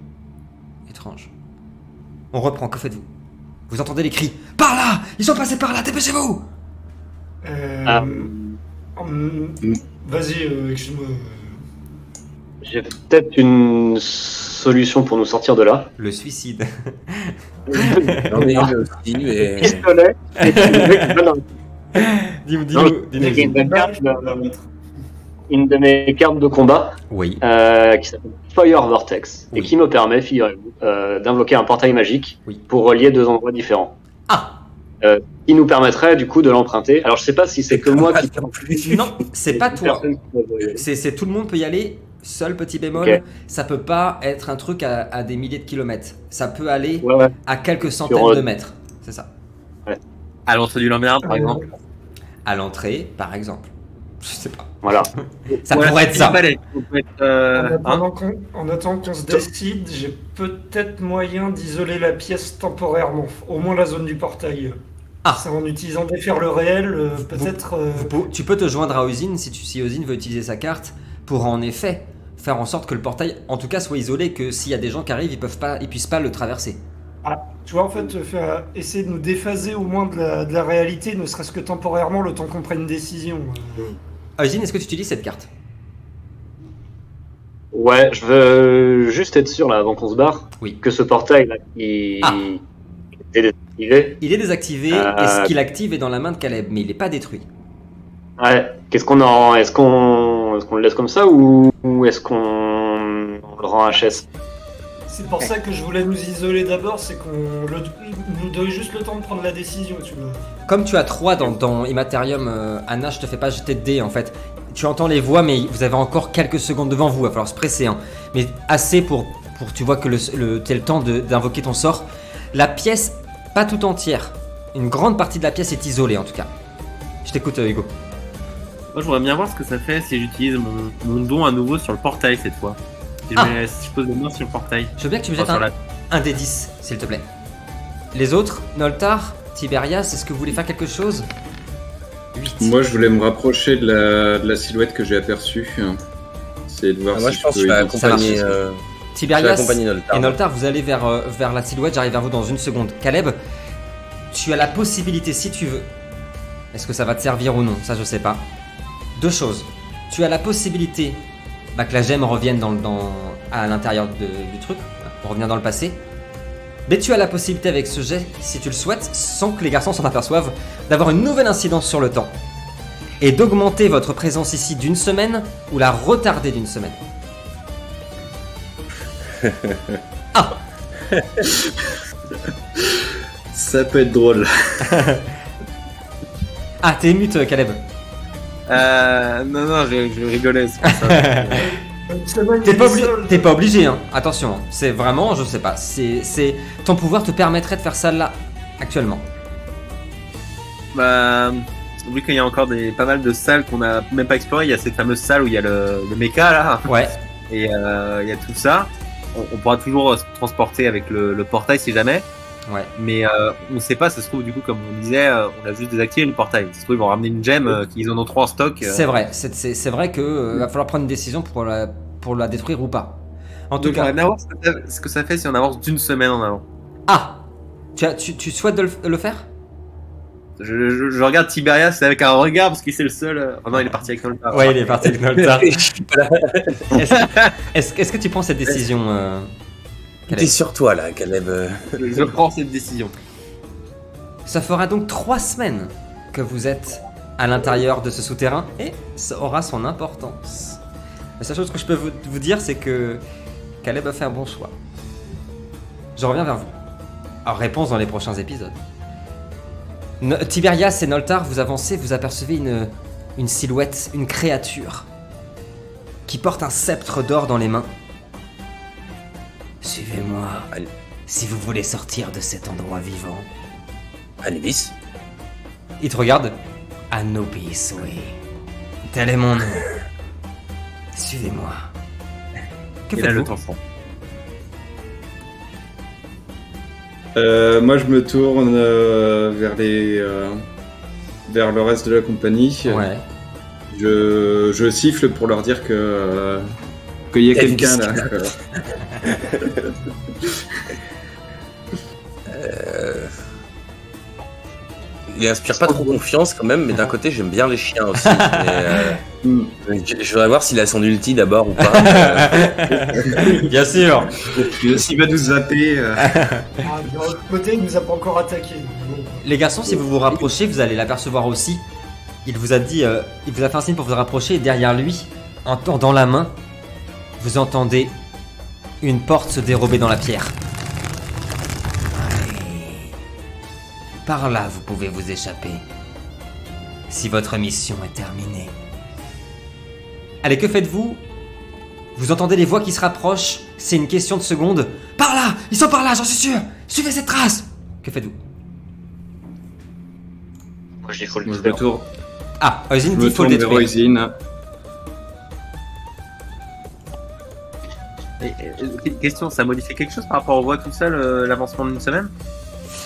Étrange. On reprend, que faites-vous? Vous entendez les cris Par là Ils sont passés par là, dépêchez-vous euh, Ah. hum, Vas-y, euh, excuse-moi. J'ai peut-être une solution pour nous sortir de là. Le suicide. <laughs> Une aussi, mais Pistolet. <laughs> et non, non, Dis-nous, non, j'ai dis-nous. Une, de mes cartes de- combat Oui. euh, qui s'appelle Fire Vortex Oui. et qui me permet, figurez-vous, euh, d'invoquer un portail magique Oui. pour relier deux endroits différents. Ah Qui nous permettrait du coup de l'emprunter. Alors je sais pas si c'est que moi qui. Non, c'est pas toi. C'est, tout le monde peut y aller. Seul petit bémol, Ok. ça peut pas être un truc à, à des milliers de kilomètres. Ça peut aller Ouais, ouais. à quelques centaines Sur, euh, de mètres. C'est ça. À l'entrée du lambert, par Euh, exemple. À l'entrée, par exemple. Je sais pas. Voilà. <laughs> Ça Ouais, pourrait être ça. ça euh, En hein. attendant qu'on- en attendant qu'on se décide, j'ai peut-être moyen d'isoler la pièce temporairement, au moins la zone du portail. Ah. C'est en utilisant défaire le réel, euh, peut-être. euh, Tu peux te joindre à Ozine si, tu, si Ozine veut utiliser sa carte pour en effet faire en sorte que le portail, en tout cas, soit isolé, que s'il y a des gens qui arrivent, ils peuvent pas, ils puissent pas le traverser. Tu vois, en fait, euh, faire, essayer de nous déphaser au moins de la, de la réalité, ne serait-ce que temporairement, le temps qu'on prenne une décision. Euh. Ozine, est-ce que tu utilises cette carte? Ouais, je veux juste être sûr là avant qu'on se barre Oui. que ce portail là qui Ah. est désactivé. Il est désactivé Euh, et ce qu'il active est dans la main de Caleb, mais il n'est pas détruit. Ouais. Qu'est-ce qu'on en est-ce qu'on est-ce qu'on le laisse comme ça ou, ou est-ce qu'on on le rend HS C'est pour ça que je voulais nous isoler d'abord, c'est qu'on le- nous donne juste le temps de prendre la décision, tu vois. Comme tu as 3 dans, dans Immaterium, euh, Anna, je te fais pas jeter de dés en fait. Tu entends les voix, mais vous avez encore quelques secondes devant vous, il va falloir se presser. hein. Mais assez pour, pour tu vois que le, le, t'aies le temps d'invoquer ton sort. La pièce, pas tout entière. Une grande partie de la pièce est isolée en tout cas. Je t'écoute, euh, Hugo. Moi, je voudrais bien voir ce que ça fait si j'utilise mon, mon don à nouveau sur le portail cette fois. Si je, Ah. mets- je pose les mains sur le portail. Je veux bien que tu me Enfin, jettes un, la- un des 10, s'il te plaît. Les autres, Noltar, Tiberias, est-ce que vous voulez faire quelque chose? 8. Moi, je voulais me rapprocher de la, de la silhouette que j'ai aperçue. C'est de voir Ah, moi si je pense que peux je vais identifier accompagner, euh, je vais Tiberias accompagner Noltar. et Noltar, vous allez vers, euh, vers la silhouette, j'arrive vers vous dans une seconde. Caleb, tu as la possibilité, si tu veux, est-ce que ça va te servir ou non? Ça, je sais pas. Deux choses. Tu as la possibilité bah, que la gemme revienne dans, dans, à l'intérieur du truc, pour revenir dans le passé. Mais tu as la possibilité avec ce jet, si tu le souhaites, sans que les garçons s'en aperçoivent, d'avoir une nouvelle incidence sur le temps. Et d'augmenter votre présence ici d'une semaine ou la retarder d'une semaine. <laughs> Ça peut être drôle. <laughs> Ah, t'es ému, Caleb. Euh, non, non, je, je rigolais, c'est ça. <laughs> T'es pas, est obli- seul. t'es pas obligé, hein. Attention, hein. c'est vraiment, je sais pas, c'est, c'est, ton pouvoir te permettrait de faire ça là, actuellement. bah, vu qu'il y a encore des, pas mal de salles qu'on a même pas explorées, il y a cette fameuse salle où il y a le, le mecha là, Ouais. et euh, il y a tout ça. On, on pourra toujours euh, se transporter avec le, le portail si jamais. Ouais. Mais euh, on sait pas, ça se trouve du coup comme on disait, euh, on a juste désactivé le portail. Ça se trouve ils vont ramener une gemme, euh, qu'ils en ont trop en stock. euh. C'est vrai, c'est, vrai euh, va falloir prendre une décision pour la, pour la détruire ou pas. En tout cas, voir ce que, ça, fait si on avance d'une semaine en avant. ah, tu, as- tu, tu souhaites de le, le faire? Je, je, je regarde Tiberias avec un regard parce qu'il c'est le seul. Oh non, il est parti avec Nolta. Ouais, il est parti avec Noltar. <laughs> Est-ce, est-ce que tu prends cette décision T'es sur toi là, Caleb. Je, je prends cette décision. Ça fera donc trois semaines que vous êtes à l'intérieur de ce souterrain et ça aura son importance. La seule chose que je peux vous, vous dire, c'est que Caleb a fait un bon choix. Je reviens vers vous. En réponse dans les prochains épisodes. No- Tiberias et Noltar, vous avancez, vous apercevez une, une silhouette, une créature qui porte un sceptre d'or dans les mains. Suivez-moi si vous voulez sortir de cet endroit vivant. Anubis Il te regarde. Anubis, oui. Tel est mon nom. Suivez-moi. Que Et là, le faites-vous? temps fond. Euh, moi, je me tourne euh, vers les, euh, vers le reste de la compagnie. Ouais. Je, je siffle pour leur dire que euh, qu'il y a Il y a une quelqu'un là. euh. Il inspire pas trop confiance quand même, mais d'un côté j'aime bien les chiens aussi. <laughs> Mais, euh, Hmm. je, voudrais voir s'il a son ulti d'abord ou pas. <laughs> Bien sûr. S'il va nous zapper. euh, <laughs> Ah, de l'autre côté, il nous a pas encore attaqué. Les garçons, si vous vous rapprochez, vous allez l'apercevoir aussi. Il vous a dit, euh, il vous a fait un signe pour vous rapprocher. Et derrière lui, en tendant la main, vous entendez une porte se dérober dans la pierre. Par là, vous pouvez vous échapper. Si votre mission est terminée. Allez, que faites-vous? Vous entendez les voix qui se rapprochent? C'est une question de secondes. Par là Ils sont par là, j'en suis sûr Suivez cette trace Que faites-vous? Moi, je dis faut le tourne, Ah, Oisin je dit me faut le tourne vers détruire. Et, et, question, ça modifie quelque chose par rapport aux voix tout seul, euh, l'avancement d'une semaine?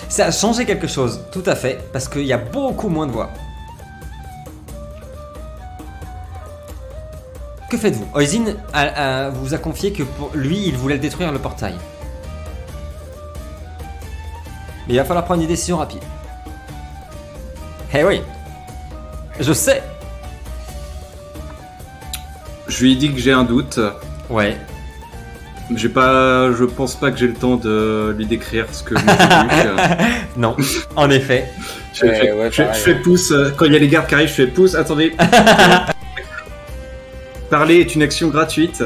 Ça a changé quelque chose, tout à fait, parce qu'il y a beaucoup moins de voix. Que faites-vous? Oisin a- a- vous a confié que pour lui, il voulait détruire le portail. Mais il va falloir prendre une décision rapide. Eh oui Je sais Je lui ai dit que j'ai un doute. Ouais. J'ai pas, je pense pas que j'ai le temps de lui décrire ce que vu. <laughs> Non, en effet. Je, Ouais, fais- ouais, je- pareil, je fais pouce euh, quand il y a les gardes qui arrivent. Je fais pouce. Attendez. <laughs> Parler est une action gratuite.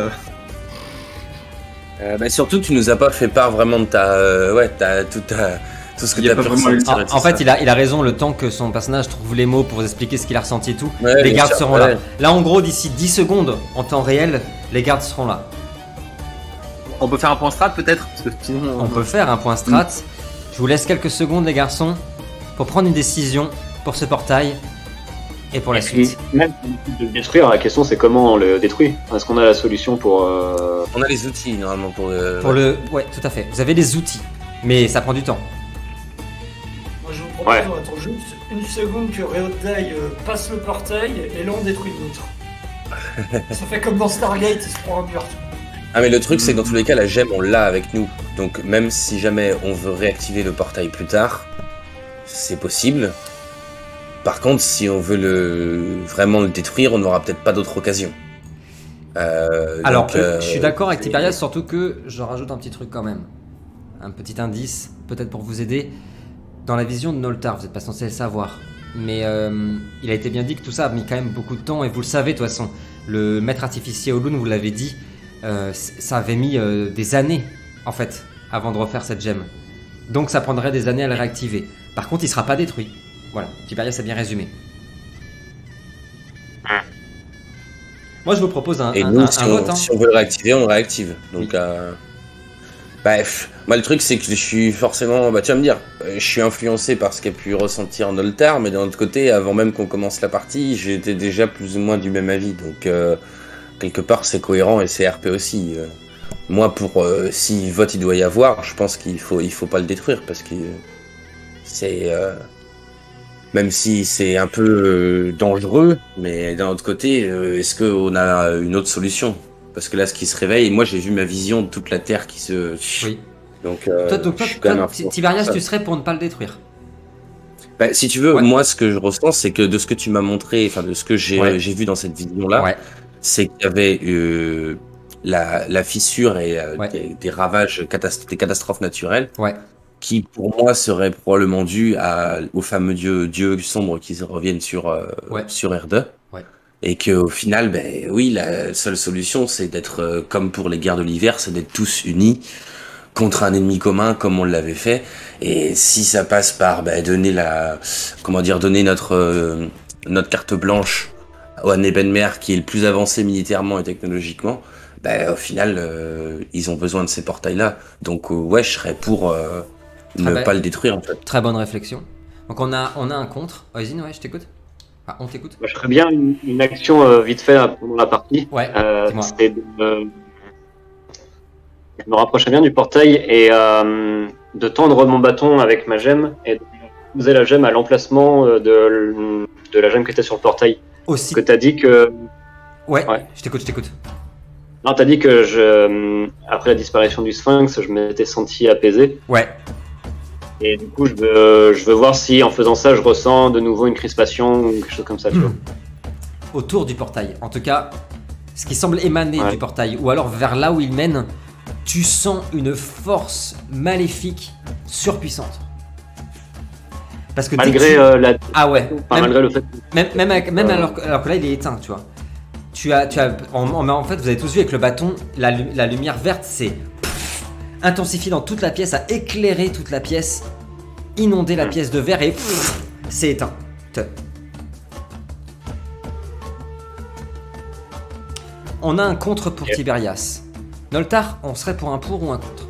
euh, bah, surtout, tu nous as pas fait part vraiment de ta, euh, ouais, ta, tout, ta, tout ce que Il y a tu as le ressentir En, fait, il a, il a raison, le temps que son personnage trouve les mots pour vous expliquer ce qu'il a ressenti et tout. Ouais, les gardes sûr, seront ouais. là. Là, en gros, d'ici 10 secondes, en temps réel, les gardes seront là. On peut faire un point strat peut-être. On peut faire un point strat. Je vous laisse quelques secondes, les garçons, pour prendre une décision pour ce portail et pour la suite. Même de le détruire, la question c'est comment on le détruit. Est-ce qu'on a la solution pour. euh, On a les outils normalement pour. euh, Pour le. Ouais, tout à fait. Vous avez des outils, mais ça prend du temps. Moi, je vous propose, Ouais. on attend juste une seconde que Reodai euh, passe le portail et là on détruit l'autre. <laughs> Ça fait comme dans Stargate, il se prend un mur. Ah mais le truc c'est que dans tous les cas la gemme on l'a avec nous. Donc même si jamais on veut réactiver le portail plus tard, c'est possible. Par contre si on veut le vraiment le détruire, on n'aura peut-être pas d'autre occasion. Euh, Alors, donc, euh, je suis d'accord avec Tiberias, surtout que je rajoute un petit truc quand même. Un petit indice, peut-être pour vous aider. Dans la vision de Noltar, vous n'êtes pas censé le savoir. Mais euh, il a été bien dit que tout ça a mis quand même beaucoup de temps, et vous le savez de toute façon. Le maître artificier Olun, vous l'avez dit, euh, ça avait mis euh, des années, en fait, avant de refaire cette gemme. Donc ça prendrait des années à le réactiver. Par contre, il sera pas détruit. Voilà, Tiberias a bien résumé. Moi, je vous propose un, Et un- nous, un- si, un on, vote. hein. si on veut le réactiver, on le réactive. Donc, euh, bref. Moi, le truc, c'est que je suis forcément. Bah, tu vas me dire, je suis influencé par ce qu'a pu ressentir Noltar, mais d'un autre côté, avant même qu'on commence la partie, j'étais déjà plus ou moins du même avis. Donc, euh, quelque part, c'est cohérent et c'est RP aussi. euh. Moi, pour euh, si vote il doit y avoir, je pense qu'il faut, il faut pas le détruire parce que euh, c'est. même si c'est un peu dangereux, mais d'un autre côté, est-ce qu'on a une autre solution? Parce que là, ce qui se réveille, moi j'ai vu ma vision de toute la Terre qui se... Oui. Donc, euh, Toi, donc, toi, toi. Tiberias, tu serais pour ne pas le détruire? Bah, si tu veux, Ouais. moi ce que je ressens, c'est que de ce que tu m'as montré, enfin de ce que j'ai Ouais. vu dans cette vision-là, Ouais. C'est qu'il y avait euh, la, la fissure et euh, Ouais. des, des ravages, catast- des catastrophes naturelles, Ouais. qui pour moi seraient probablement dus à, au fameux dieu, dieu sombre qui reviennent sur, euh, Ouais. sur R2. Ouais. Et qu'au final, ben oui, la seule solution, c'est d'être, euh, comme pour les guerres de l'hiver, c'est d'être tous unis contre un ennemi commun comme on l'avait fait. Et si ça passe par bah, donner la, comment dire, donner notre notre carte blanche au Nebenmer qui est le plus avancé militairement et technologiquement, bah, au final euh, ils ont besoin de ces portails-là. Donc euh, ouais, je serais pour euh, ne bah, pas le détruire en fait. Très bonne réflexion. Donc on a, on a un contre. Oisin, ouais, je t'écoute. Ah, on t'écoute. Je ferais bien une, une action euh, vite fait là, pendant la partie. Ouais, Euh, c'est de me... Je me rapprocherais bien du portail et euh, de tendre mon bâton avec ma gemme et de poser la gemme à l'emplacement de, de la gemme qui était sur le portail. Aussi. Que t'as dit que Ouais, Ouais. je t'écoute, je t'écoute. non, t'as dit que je après la disparition du Sphinx, je m'étais senti apaisé Ouais, et du coup je veux je veux voir si en faisant ça je ressens de nouveau une crispation ou quelque chose comme ça. Tu vois. autour du portail. En tout cas, ce qui semble émaner Ouais. du portail, ou alors vers là où il mène, tu sens une force maléfique surpuissante. Parce que Malgré tu- euh, la ah ouais, enfin, même, malgré le fait même, même, avec- même Euh. alors, que- alors que là il est éteint, tu vois. Tu as, tu as, en, en- en fait, vous avez tous vu avec le bâton, la, la lumière verte s'est intensifiée dans toute la pièce, a éclairé toute la pièce, inondé la Mm. pièce de verre et c'est éteint. Te- On a un contre pour. Tiberias. Noltar, on serait pour un pour ou un contre?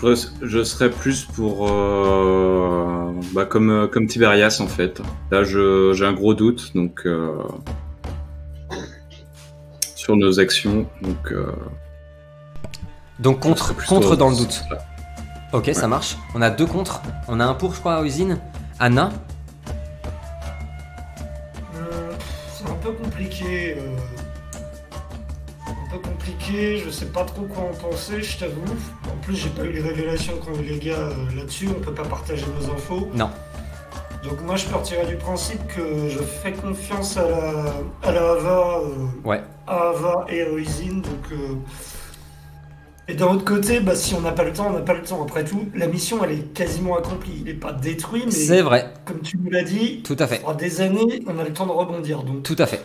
Je, je serais plus pour. euh, bah, comme, euh, comme Tiberias en fait. Là, je- j'ai un gros doute donc. euh, sur nos actions. Donc. euh, Donc contre, contre dans le doute. Ok, ça marche. On a deux contre. On a un pour, je crois, à usine. Anna, Euh, C'est un peu compliqué. Compliqué, je sais pas trop quoi en penser, je t'avoue. En plus, j'ai pas eu les révélations qu'ont eu les gars euh, là-dessus, on peut pas partager nos infos. Non. Donc, moi, je partirais du principe que je fais confiance à la, à la Hava, euh, Ouais. à Hava et à Oisin. Donc, euh, Et d'un autre côté, bah, si on n'a pas le temps, on n'a pas le temps. Après tout, la mission, elle est quasiment accomplie. Il n'est pas détruit, mais c'est vrai. comme tu nous l'as dit, Tout à fait. des années, on a le temps de rebondir. Donc, Tout à fait.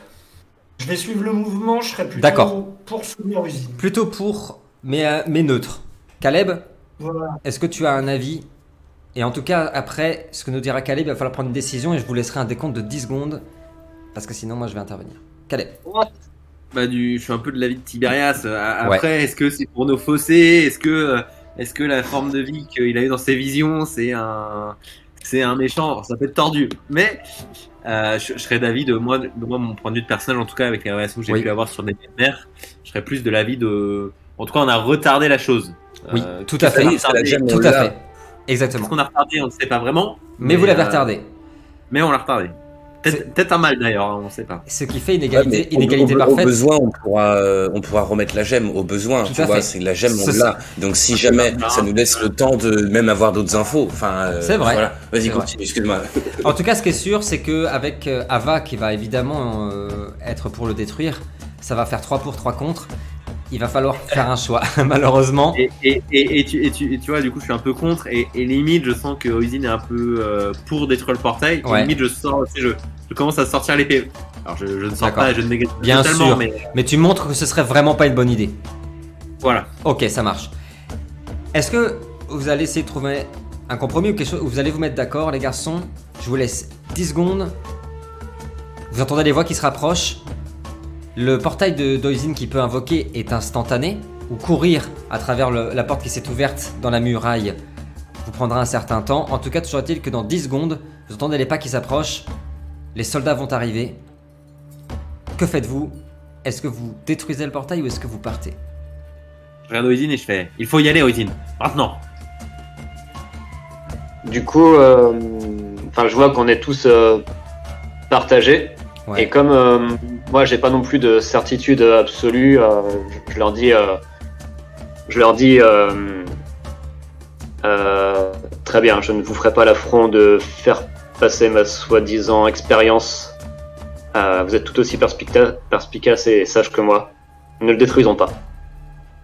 Je vais suivre le mouvement, je serai plutôt pour soutenir usine. Plutôt pour, mais, euh, mais neutre. Caleb, Voilà. est-ce que tu as un avis? Et en tout cas, après, ce que nous dira Caleb, il va falloir prendre une décision et je vous laisserai un décompte de 10 secondes. Parce que sinon, moi, je vais intervenir. Caleb. Bah, du, je suis un peu de l'avis de Tiberias. Euh, Ouais. Après, est-ce que c'est pour nos fossés? Est-ce que, euh, est-ce que la forme de vie qu'il a eu dans ses visions, c'est un, c'est un méchant Ça peut être tordu, mais euh, je, je serais d'avis de moi, de moi, mon point de vue de personnage, en tout cas avec les relations que j'ai Oui. pu avoir sur des mères, je serais plus de l'avis de. En tout cas, on a retardé la chose. Oui, Euh, tout à fait. Tout on à fait. Exactement. Qu'est-ce qu'on a retardé On ne sait pas vraiment. Mais vous l'avez euh, retardé. Mais on l'a retardé. Peut-être un mal d'ailleurs, hein, on ne sait pas. Ce qui fait une Ouais, égalité, une au- égalité au, Au parfaite. besoin, on pourra, euh, on pourra remettre la gemme. Au besoin, Tout tu vois, c'est la gemme, on l'a. Donc si jamais ça nous laisse le temps de même avoir d'autres infos. Enfin, euh, C'est vrai. Voilà. Vas-y, continue. Excuse-moi. En tout cas, ce qui est sûr, c'est que avec euh, Ava qui va évidemment euh, être pour le détruire, ça va faire 3 pour 3 contre. Il va falloir faire un choix, <laughs> malheureusement. Et, et, et, et tu, et, tu, et tu vois, du coup, je suis un peu contre. Et, limite, je sens que Oisin est un peu euh, pour détruire le portail. Ouais. limite, je sors, je, je commence à sortir l'épée. Alors, je, je ne sors pas, je ne négative Bien totalement, sûr. mais Mais tu montres que ce serait vraiment pas une bonne idée. voilà. Ok, ça marche. Est-ce que vous allez essayer de trouver un compromis ou quelque chose vous allez vous mettre d'accord, les garçons? Je vous laisse 10 secondes. Vous entendez les voix qui se rapprochent. Le portail de d'Oisin qui peut invoquer est instantané. Ou courir à travers le- la porte qui s'est ouverte dans la muraille vous prendra un certain temps. En tout cas, toujours est-il que dans 10 secondes, vous entendez les pas qui s'approchent. Les soldats vont arriver. Que faites-vous? Est-ce que vous détruisez le portail ou est-ce que vous partez? Je regarde Oisin et je fais il faut y aller, Oisin. Maintenant. Du coup, euh, enfin, je vois qu'on est tous euh, partagés. Ouais. Et comme euh, moi, j'ai pas non plus de certitude absolue, euh, je, je leur dis, euh, je leur dis, euh, euh, très bien, je ne vous ferai pas l'affront de faire passer ma soi-disant expérience. Vous êtes tout aussi perspica- perspicace et sage que moi. Ne le détruisons pas.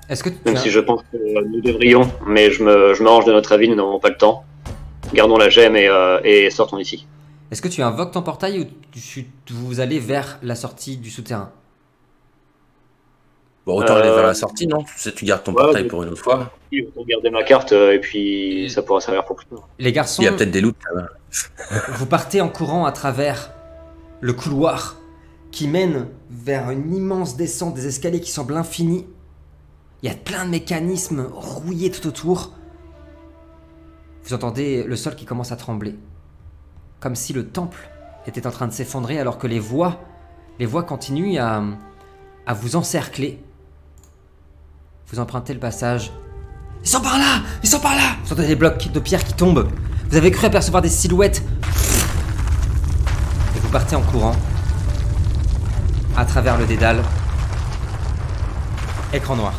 Est-ce que tu Même as- si je pense que nous devrions, mais je me, je me range de notre avis, nous n'avons pas le temps. Gardons la gemme et, et sortons d'ici. Est-ce que tu invoques ton portail ou tu, vous allez vers la sortie du souterrain? Bon, autant aller Euh, vers la sortie, non? Tu sais, tu gardes ton ouais, portail pour une autre fois. Oui, vous regardez ma carte euh, et puis ça pourra servir pour plus tard. Les garçons, Il y a peut-être des loots là-bas. <laughs> vous partez en courant à travers le couloir qui mène vers une immense descente des escaliers qui semble infinie. Il y a plein de mécanismes rouillés tout autour. Vous entendez le sol qui commence à trembler. Comme si le temple était en train de s'effondrer alors que les voix, les voix continuent à, vous encercler. Vous empruntez le passage. Ils sont par là Ils sont par là Vous entendez des blocs de pierre qui tombent. Vous avez cru apercevoir des silhouettes. Et vous partez en courant. À travers le dédale. Écran noir.